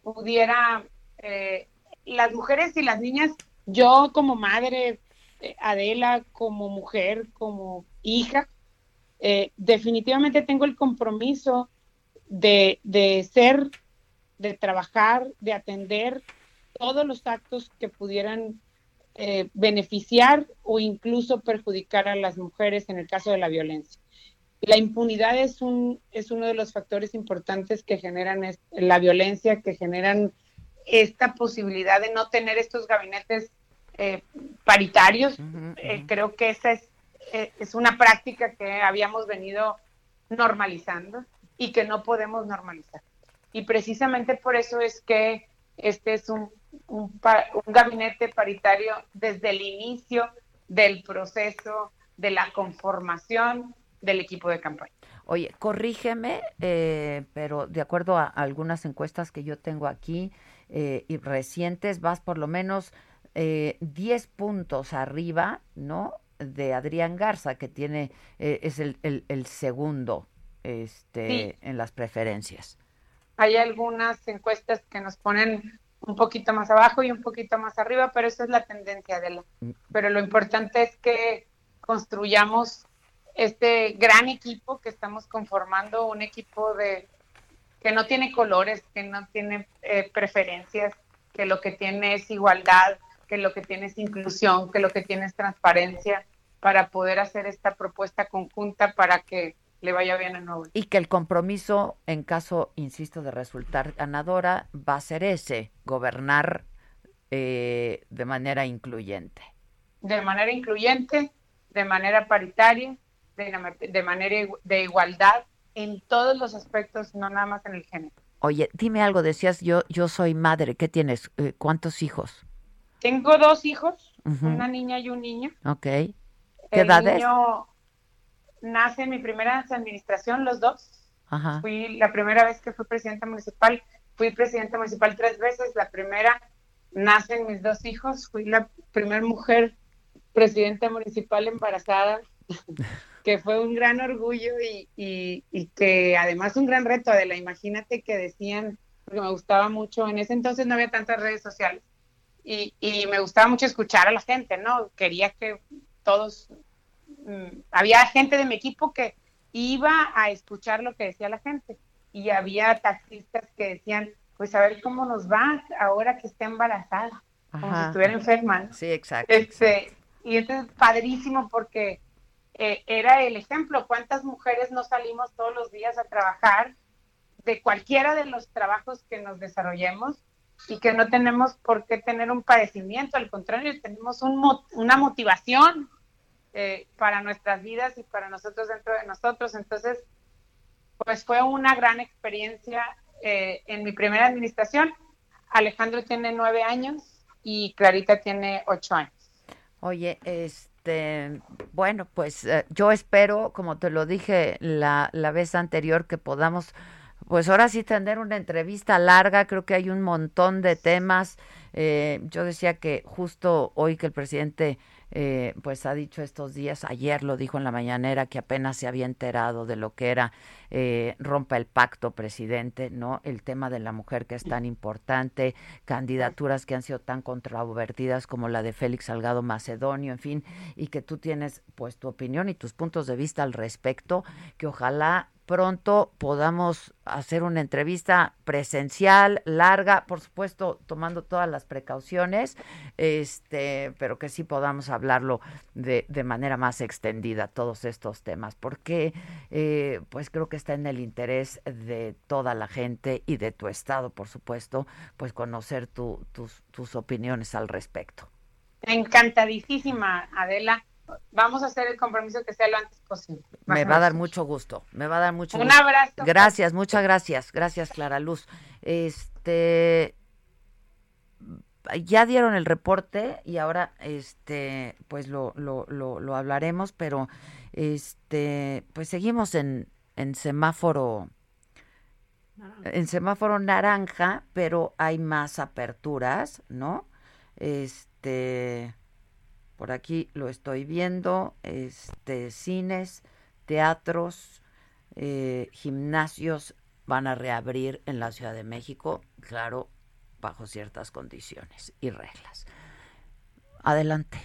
pudiera eh, las mujeres y las niñas, yo como madre, eh, Adela, como mujer, como hija, eh, definitivamente tengo el compromiso de, de ser, de trabajar, de atender todos los actos que pudieran eh, beneficiar o incluso perjudicar a las mujeres en el caso de la violencia. La impunidad es, un, es uno de los factores importantes que generan la violencia, que generan esta posibilidad de no tener estos gabinetes eh, paritarios. Eh, creo que esa es, eh, es una práctica que habíamos venido normalizando y que no podemos normalizar. Y precisamente por eso es que este es un, un, un gabinete paritario desde el inicio del proceso de la conformación del equipo de campaña. Oye, corrígeme, pero de acuerdo a algunas encuestas que yo tengo aquí, eh, y recientes, vas por lo menos eh, 10 puntos arriba, ¿no? De Adrián Garza, que tiene, eh, es el, el, segundo este, en las preferencias. Hay algunas encuestas que nos ponen un poquito más abajo y un poquito más arriba, pero esa es la tendencia de la. Mm. Pero lo importante es que construyamos este gran equipo que estamos conformando, un equipo de que no tiene colores, que no tiene eh, preferencias, que lo que tiene es igualdad, que lo que tiene es inclusión, que lo que tiene es transparencia, para poder hacer esta propuesta conjunta para que le vaya bien a Nuevo. Y que el compromiso, en caso, insisto, de resultar ganadora, va a ser ese, gobernar eh, de manera incluyente. De manera incluyente, de manera paritaria, de, de manera de igualdad, en todos los aspectos, no nada más en el género. Oye, dime algo, decías yo, yo soy madre, ¿qué tienes? Eh, ¿Cuántos hijos? Tengo dos hijos, una niña y un niño. Ok. ¿Qué el niño nace en mi primera administración, los dos. Ajá. Fui la primera vez que fui presidenta municipal, fui presidenta municipal tres veces. La primera nacen mis dos hijos, fui la primera mujer presidenta municipal embarazada [laughs] que fue un gran orgullo y, que además un gran reto, Adela, imagínate que decían, porque me gustaba mucho, en ese entonces no había tantas redes sociales, y, y, me gustaba mucho escuchar a la gente, ¿no? Quería que todos, mm, había gente de mi equipo que iba a escuchar lo que decía la gente y había taxistas que decían, pues a ver cómo nos va ahora que está embarazada, como si estuviera enferma. Sí, exacto. Este, y entonces padrísimo porque eh, era el ejemplo, cuántas mujeres no salimos todos los días a trabajar de cualquiera de los trabajos que nos desarrollemos y que no tenemos por qué tener un padecimiento, al contrario, tenemos un, una motivación eh, para nuestras vidas y para nosotros dentro de nosotros. Entonces, pues fue una gran experiencia eh, en mi primera administración. Alejandro tiene nueve años y Clarita tiene ocho años. Oye, este, bueno, pues eh, yo espero, como te lo dije la, la vez anterior, que podamos pues ahora sí tener una entrevista larga, creo que hay un montón de temas. Eh, yo decía que justo hoy que el presidente eh, pues ha dicho estos días, ayer lo dijo en la mañanera que apenas se había enterado de lo que era eh, rompa el pacto presidente, ¿no? El tema de la mujer que es tan importante, candidaturas que han sido tan controvertidas como la de Félix Salgado Macedonio, en fin, y que tú tienes pues tu opinión y tus puntos de vista al respecto, que ojalá pronto podamos hacer una entrevista presencial, larga, por supuesto, tomando todas las precauciones, este, pero que sí podamos hablarlo de, de manera más extendida, todos estos temas, porque eh, pues creo que está en el interés de toda la gente y de tu estado, por supuesto, pues conocer tus, tus opiniones al respecto. Encantadísima, Adela vamos a hacer el compromiso que sea lo antes posible. Me va a dar mucho gusto, me va a dar mucho Un abrazo. Gracias, muchas gracias, gracias Clara Luz. Este, ya dieron el reporte y ahora, este, pues lo, lo, lo, lo hablaremos, pero este, pues seguimos en, en semáforo, en semáforo naranja, pero hay más aperturas, ¿no? Este por aquí lo estoy viendo, este, cines, teatros, eh, gimnasios van a reabrir en la Ciudad de México, claro, bajo ciertas condiciones y reglas. Adelante.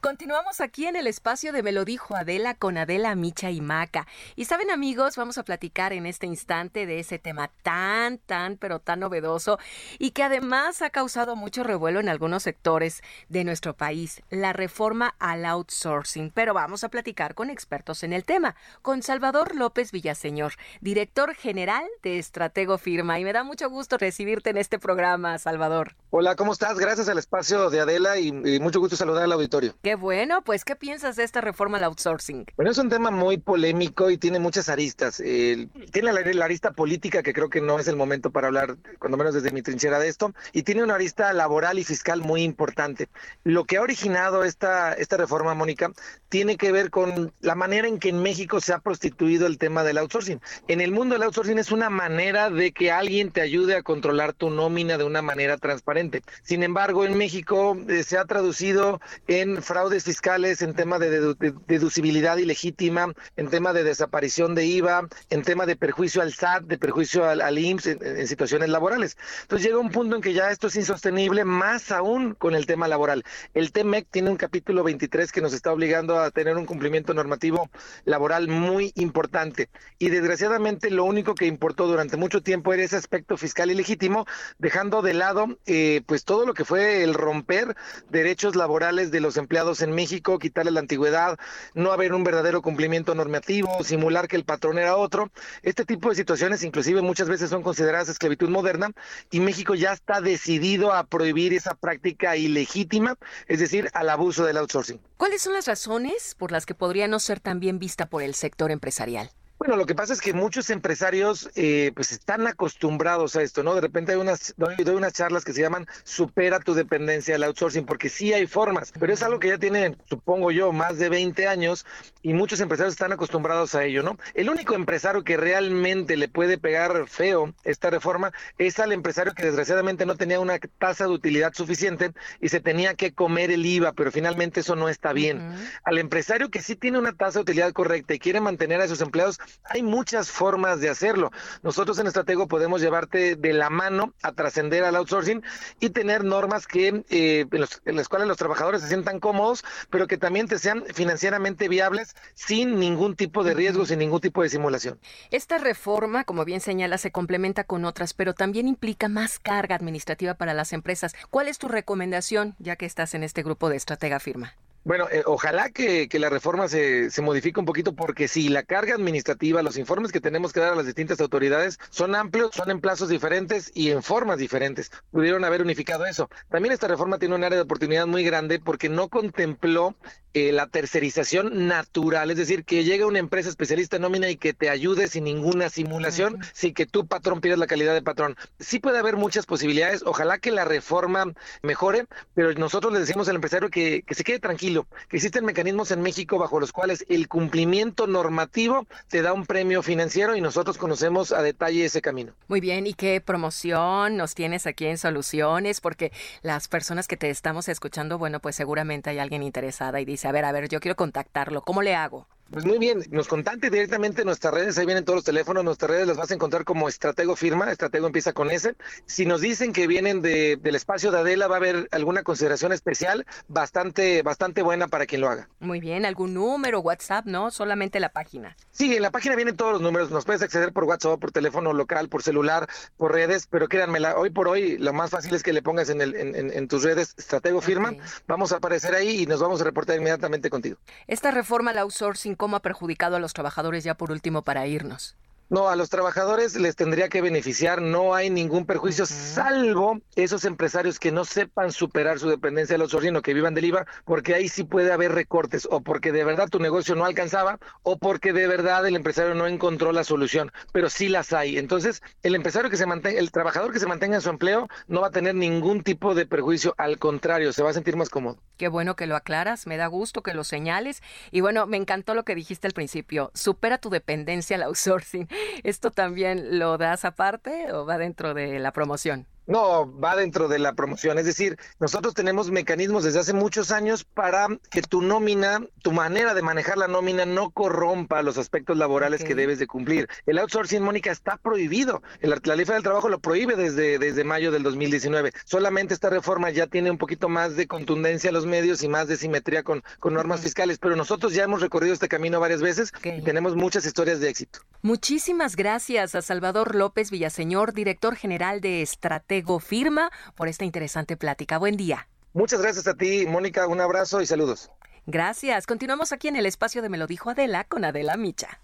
Continuamos aquí en el espacio de Me lo dijo Adela con Adela Micha y Maca. Y saben amigos, vamos a platicar en este instante de ese tema tan, tan, pero tan novedoso y que además ha causado mucho revuelo en algunos sectores de nuestro país, la reforma al outsourcing. Pero vamos a platicar con expertos en el tema, con Salvador López Villaseñor, director general de Estratego Firma. Y me da mucho gusto recibirte en este programa, Salvador. Hola, ¿cómo estás? Gracias al espacio de Adela y, y mucho gusto saludar al auditorio. Qué bueno, pues ¿qué piensas de esta reforma al outsourcing? Bueno, es un tema muy polémico y tiene muchas aristas. tiene la, arista política que creo que no es el momento para hablar, cuando menos desde mi trinchera de esto, y tiene una arista laboral y fiscal muy importante. Lo que ha originado esta, esta reforma, Mónica, tiene que ver con la manera en que en México se ha prostituido el tema del outsourcing. En el mundo del outsourcing es una manera de que alguien te ayude a controlar tu nómina de una manera transparente. Sin embargo, en México eh, se ha traducido en fraudes fiscales, en tema de, deducibilidad ilegítima, en tema de desaparición de IVA, en tema de perjuicio al SAT, de perjuicio al, al IMSS en, situaciones laborales. Entonces llega un punto en que ya esto es insostenible, más aún con el tema laboral. El TEMEC tiene un capítulo 23 que nos está obligando a tener un cumplimiento normativo laboral muy importante. Y desgraciadamente lo único que importó durante mucho tiempo era ese aspecto fiscal ilegítimo, dejando de lado eh, pues todo lo que fue el romper derechos laborales de los empleados en México, quitarle la antigüedad, no haber un verdadero cumplimiento normativo, simular que el patrón era otro. Este tipo de situaciones inclusive muchas veces son consideradas esclavitud moderna y México ya está decidido a prohibir esa práctica ilegítima, es decir, al abuso del outsourcing. ¿Cuáles son las razones por las que podría no ser tan bien vista por el sector empresarial? Bueno, lo que pasa es que muchos empresarios eh, pues están acostumbrados a esto, ¿no? De repente hay unas, doy, unas charlas que se llaman supera tu dependencia del outsourcing, porque sí hay formas, pero es algo que ya tiene, supongo yo, más de 20 años y muchos empresarios están acostumbrados a ello, ¿no? El único empresario que realmente le puede pegar feo esta reforma es al empresario que desgraciadamente no tenía una tasa de utilidad suficiente y se tenía que comer el IVA, pero finalmente eso no está bien. Al empresario que sí tiene una tasa de utilidad correcta y quiere mantener a sus empleados, Hay muchas formas de hacerlo. Nosotros en Estratego podemos llevarte de la mano a trascender al outsourcing y tener normas que eh, en, las cuales los trabajadores se sientan cómodos, pero que también te sean financieramente viables sin ningún tipo de riesgo, sin ningún tipo de simulación. Esta reforma, como bien señala, se complementa con otras, pero también implica más carga administrativa para las empresas. ¿Cuál es tu recomendación, ya que estás en este grupo de estratega firma? Bueno, eh, ojalá que, la reforma se, se modifique un poquito porque si la carga administrativa, los informes que tenemos que dar a las distintas autoridades son amplios, son en plazos diferentes y en formas diferentes. Pudieron haber unificado eso. También esta reforma tiene un área de oportunidad muy grande porque no contempló eh, la tercerización natural, es decir, que llegue una empresa especialista en nómina y que te ayude sin ninguna simulación, sin que tu patrón pidas la calidad de patrón. Sí puede haber muchas posibilidades, ojalá que la reforma mejore, pero nosotros le decimos al empresario que, que se quede tranquilo que existen mecanismos en México bajo los cuales el cumplimiento normativo te da un premio financiero y nosotros conocemos a detalle ese camino. Muy bien, ¿y qué promoción nos tienes aquí en Soluciones? Porque las personas que te estamos escuchando, bueno, pues seguramente hay alguien interesada y dice, a ver, a ver, yo quiero contactarlo, ¿cómo le hago? Pues muy bien, nos contacte directamente en nuestras redes, ahí vienen todos los teléfonos, nuestras redes las vas a encontrar como Estratego Firma, Estratego empieza con S. Si nos dicen que vienen de, del espacio de Adela, va a haber alguna consideración especial bastante, bastante buena para quien lo haga. Muy bien, algún número, WhatsApp, ¿no? Solamente la página. Sí, en la página vienen todos los números, nos puedes acceder por WhatsApp, por teléfono local, por celular, por redes, pero créanme, hoy por hoy lo más fácil es que le pongas en, el, en, tus redes Estratego Firma, vamos a aparecer ahí y nos vamos a reportar inmediatamente contigo. Esta reforma al outsourcing, ¿cómo ha perjudicado a los trabajadores ya por último para irnos? No, a los trabajadores les tendría que beneficiar, no hay ningún perjuicio, salvo esos empresarios que no sepan superar su dependencia de los o que vivan del IVA, porque ahí sí puede haber recortes, o porque de verdad tu negocio no alcanzaba, o porque de verdad el empresario no encontró la solución, pero sí las hay. Entonces, el empresario que se mantenga, el trabajador que se mantenga en su empleo no va a tener ningún tipo de perjuicio, al contrario, se va a sentir más cómodo. Qué bueno que lo aclaras, me da gusto que lo señales, y bueno, me encantó lo que dijiste al principio, supera tu dependencia al outsourcing. ¿Esto también lo das aparte o va dentro de la promoción? No, va dentro de la promoción. Es decir, nosotros tenemos mecanismos desde hace muchos años para que tu nómina, tu manera de manejar la nómina no corrompa los aspectos laborales que debes de cumplir. El outsourcing, Mónica, está prohibido. la ley del trabajo lo prohíbe desde, desde mayo del 2019. Solamente esta reforma ya tiene un poquito más de contundencia a los medios y más de simetría con, con normas fiscales, pero nosotros ya hemos recorrido este camino varias veces y tenemos muchas historias de éxito. Muchísimas gracias a Salvador López Villaseñor, director general de Estrategia Firma por esta interesante plática. Buen día. Muchas gracias a ti, Mónica. Un abrazo y saludos. Gracias. Continuamos aquí en el espacio de Me lo dijo Adela con Adela Micha.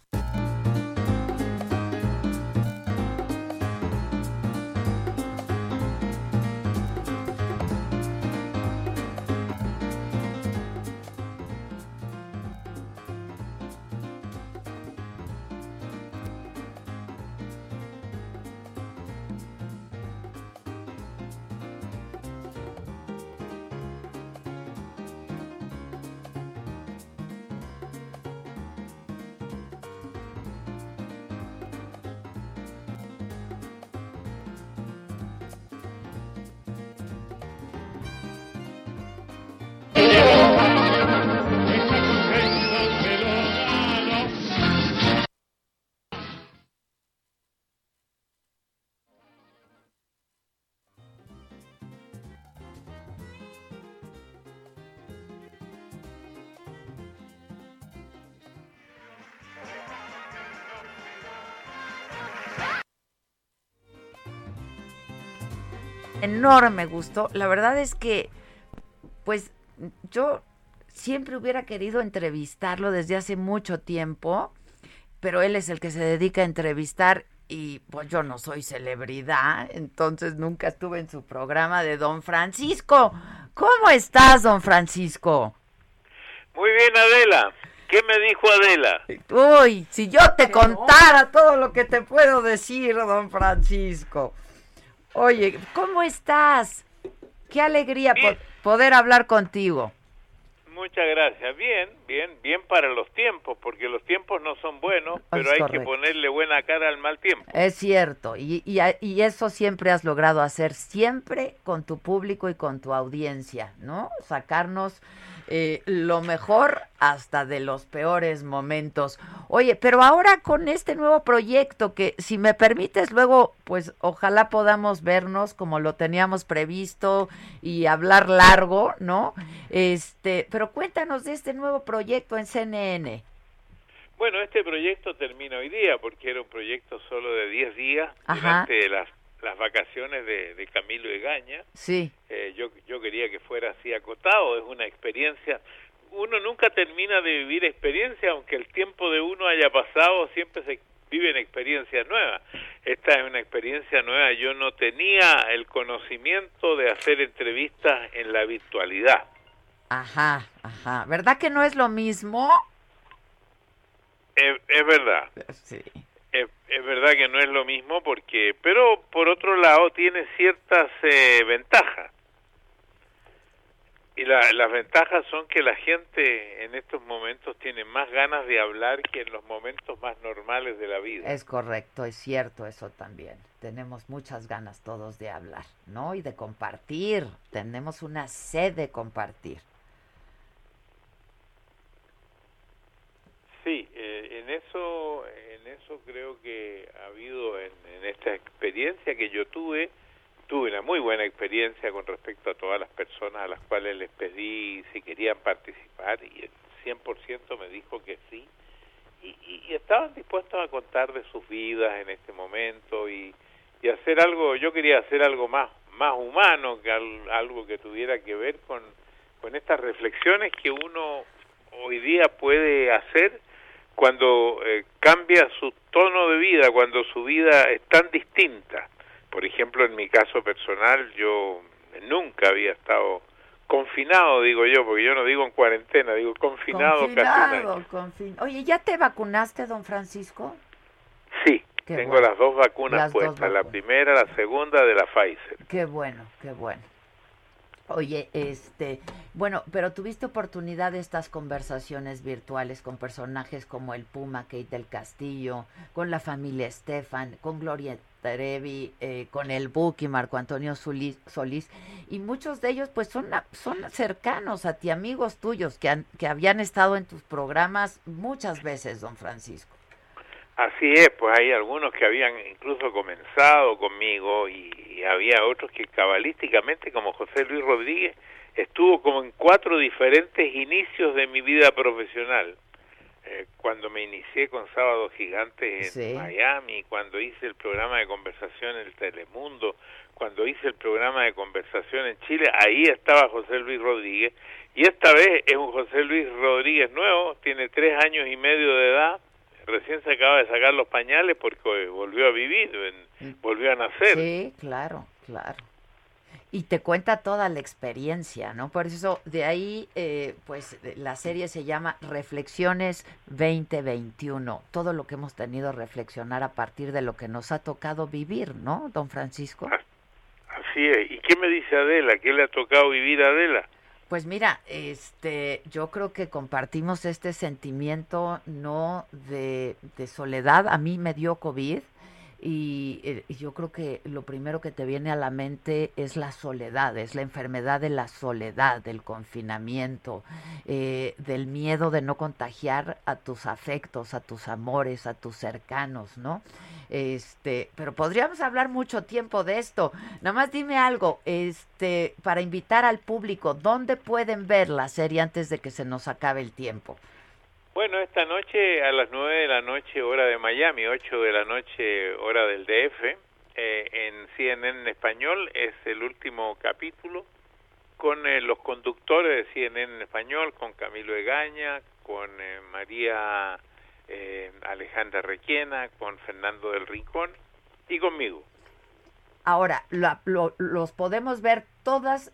Enorme gusto. La verdad es que, pues, yo siempre hubiera querido entrevistarlo desde hace mucho tiempo, pero él es el que se dedica a entrevistar y pues yo no soy celebridad, entonces nunca estuve en su programa de Don Francisco. ¿Cómo estás, Don Francisco? Muy bien, Adela. ¿Qué me dijo Adela? Uy, si yo te contara todo lo que te puedo decir, don Francisco. Oye, ¿cómo estás? Qué alegría poder hablar contigo. Muchas gracias. Bien, bien, bien para los tiempos, porque los tiempos no son buenos, pero hay que ponerle buena cara al mal tiempo. Es cierto, y, y, y, eso siempre has logrado hacer, siempre con tu público y con tu audiencia, ¿no? Sacarnos eh, lo mejor hasta de los peores momentos. Oye, pero ahora con este nuevo proyecto que, si me permites, luego, pues ojalá podamos vernos como lo teníamos previsto y hablar largo, ¿no? Este, pero cuéntanos de este nuevo proyecto en CNN. Bueno, este proyecto termina hoy día porque era un proyecto solo de 10 días durante las las vacaciones de, de Camilo Egaña. Sí. Eh, yo, yo quería que fuera así acotado, es una experiencia. Uno nunca termina de vivir experiencia, aunque el tiempo de uno haya pasado, siempre se viven experiencias nuevas. Esta es una experiencia nueva. Yo no tenía el conocimiento de hacer entrevistas en la virtualidad. Ajá, ajá. ¿Verdad que no es lo mismo? Es, es verdad. Sí es, verdad que no es lo mismo porque, pero por otro lado tiene ciertas eh, ventajas. Y las ventajas son que la gente en estos momentos tiene más ganas de hablar que en los momentos más normales de la vida. Es correcto, es cierto eso también. Tenemos muchas ganas todos de hablar, ¿no? Y de compartir. Tenemos una sed de compartir. Sí, eh, en eso en eso creo que ha habido en, esta experiencia que yo tuve, tuve una muy buena experiencia con respecto a todas las personas a las cuales les pedí si querían participar y el 100% me dijo que sí. Y, y, estaban dispuestos a contar de sus vidas en este momento y, y hacer algo, yo quería hacer algo más más humano que algo que tuviera que ver con, con estas reflexiones que uno hoy día puede hacer cuando eh, cambia su tono de vida, cuando su vida es tan distinta. Por ejemplo, en mi caso personal, yo nunca había estado confinado, digo yo, porque yo no digo en cuarentena, digo confinado, casi Oye, ¿ya te vacunaste, don Francisco? Sí, tengo las dos vacunas puestas, la primera, la segunda de la Pfizer. Qué bueno, qué bueno. Oye, este, bueno, pero tuviste oportunidad de estas conversaciones virtuales con personajes como el Puma, Kate del Castillo, con la familia Estefan, con Gloria Trevi, eh, con el Buki, Marco Antonio Solís, y muchos de ellos pues son, son cercanos a ti, amigos tuyos que, han, que habían estado en tus programas muchas veces, don Francisco. Así es, pues hay algunos que habían incluso comenzado conmigo y, había otros que cabalísticamente, como José Luis Rodríguez, estuvo como en cuatro diferentes inicios de mi vida profesional. Eh, cuando me inicié con Sábado Gigantes en Miami, cuando hice el programa de conversación en el Telemundo, cuando hice el programa de conversación en Chile, ahí estaba José Luis Rodríguez. Y esta vez es un José Luis Rodríguez nuevo, tiene tres años y medio de edad, recién se acaba de sacar los pañales porque volvió a vivir, volvió a nacer. Sí, claro, claro. Y te cuenta toda la experiencia, ¿no? Por eso de ahí, eh, pues la serie se llama Reflexiones 2021. Todo lo que hemos tenido a reflexionar a partir de lo que nos ha tocado vivir, ¿no, don Francisco? Así es. ¿Y qué me dice Adela? ¿Qué le ha tocado vivir a Adela? Pues mira, este, yo creo que compartimos este sentimiento no de, de soledad. A mí me dio COVID y, yo creo que lo primero que te viene a la mente es la soledad, es la enfermedad de la soledad, del confinamiento, eh, del miedo de no contagiar a tus afectos, a tus amores, a tus cercanos, ¿no? Este, pero podríamos hablar mucho tiempo de esto. Nada más dime algo, este, para invitar al público, ¿dónde pueden ver la serie antes de que se nos acabe el tiempo? Bueno, esta noche a las 9 de la noche hora de Miami, 8 de la noche hora del DF, eh, en CNN en español es el último capítulo con eh, los conductores de CNN en español, con Camilo Egaña, con eh, María Alejandra Requiena, con Fernando del Rincón y conmigo. Ahora, los podemos ver todas,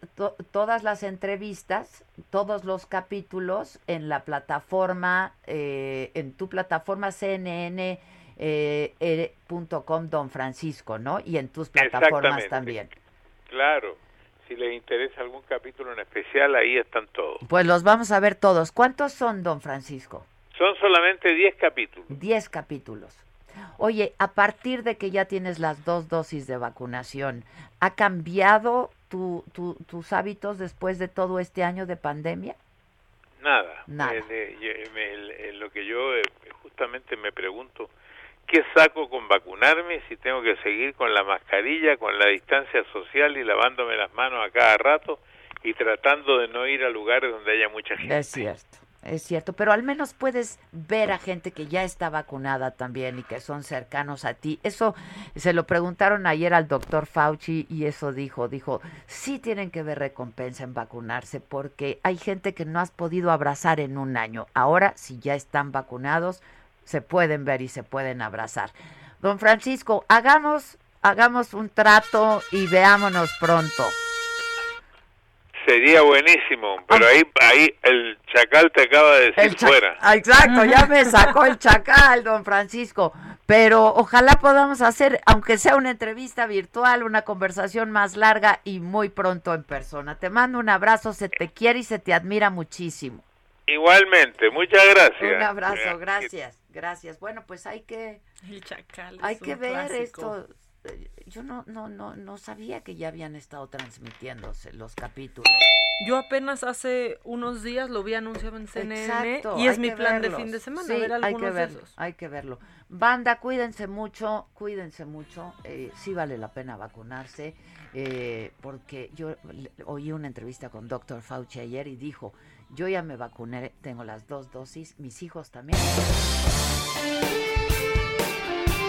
todas las entrevistas, todos los capítulos en la plataforma, eh, en tu plataforma CNN. Eh, Don Francisco, ¿no? Y en tus plataformas también. Claro, si les interesa algún capítulo en especial, ahí están todos. Pues los vamos a ver todos. ¿Cuántos son, don Francisco? Son solamente 10 capítulos. 10 capítulos. Oye, a partir de que ya tienes las dos dosis de vacunación, ¿ha cambiado tu, tus hábitos después de todo este año de pandemia? Nada. Nada. lo que yo eh, justamente me pregunto, ¿qué saco con vacunarme si tengo que seguir con la mascarilla, con la distancia social y lavándome las manos a cada rato y tratando de no ir a lugares donde haya mucha gente? Es cierto. Es cierto, pero al menos puedes ver a gente que ya está vacunada también y que son cercanos a ti. Eso se lo preguntaron ayer al doctor Fauci y eso dijo, dijo, sí tienen que ver recompensa en vacunarse porque hay gente que no has podido abrazar en un año. Ahora, si ya están vacunados, se pueden ver y se pueden abrazar. Don Francisco, hagamos, hagamos un trato y veámonos pronto. Sería buenísimo, pero ahí, ahí el chacal te acaba de decir fuera. Ah, exacto, ya me sacó el [laughs] chacal, don Francisco. Pero ojalá podamos hacer, aunque sea una entrevista virtual, una conversación más larga y muy pronto en persona. Te mando un abrazo, se te quiere y se te admira muchísimo. Igualmente, muchas gracias. Un abrazo, gracias, gracias. Bueno, pues hay que, el chacal hay que ver esto yo no, no, no, no sabía que ya habían estado transmitiéndose los capítulos. Yo apenas hace unos días lo vi anunciado en CNN y es mi plan de fin de semana, ver algunos hay que verlo, Hay que verlo. Banda, cuídense mucho, cuídense mucho. Eh, sí vale la pena vacunarse, eh, porque yo oí una entrevista con Dr. Fauci ayer y dijo, yo ya me vacuné, tengo las dos dosis, mis hijos también.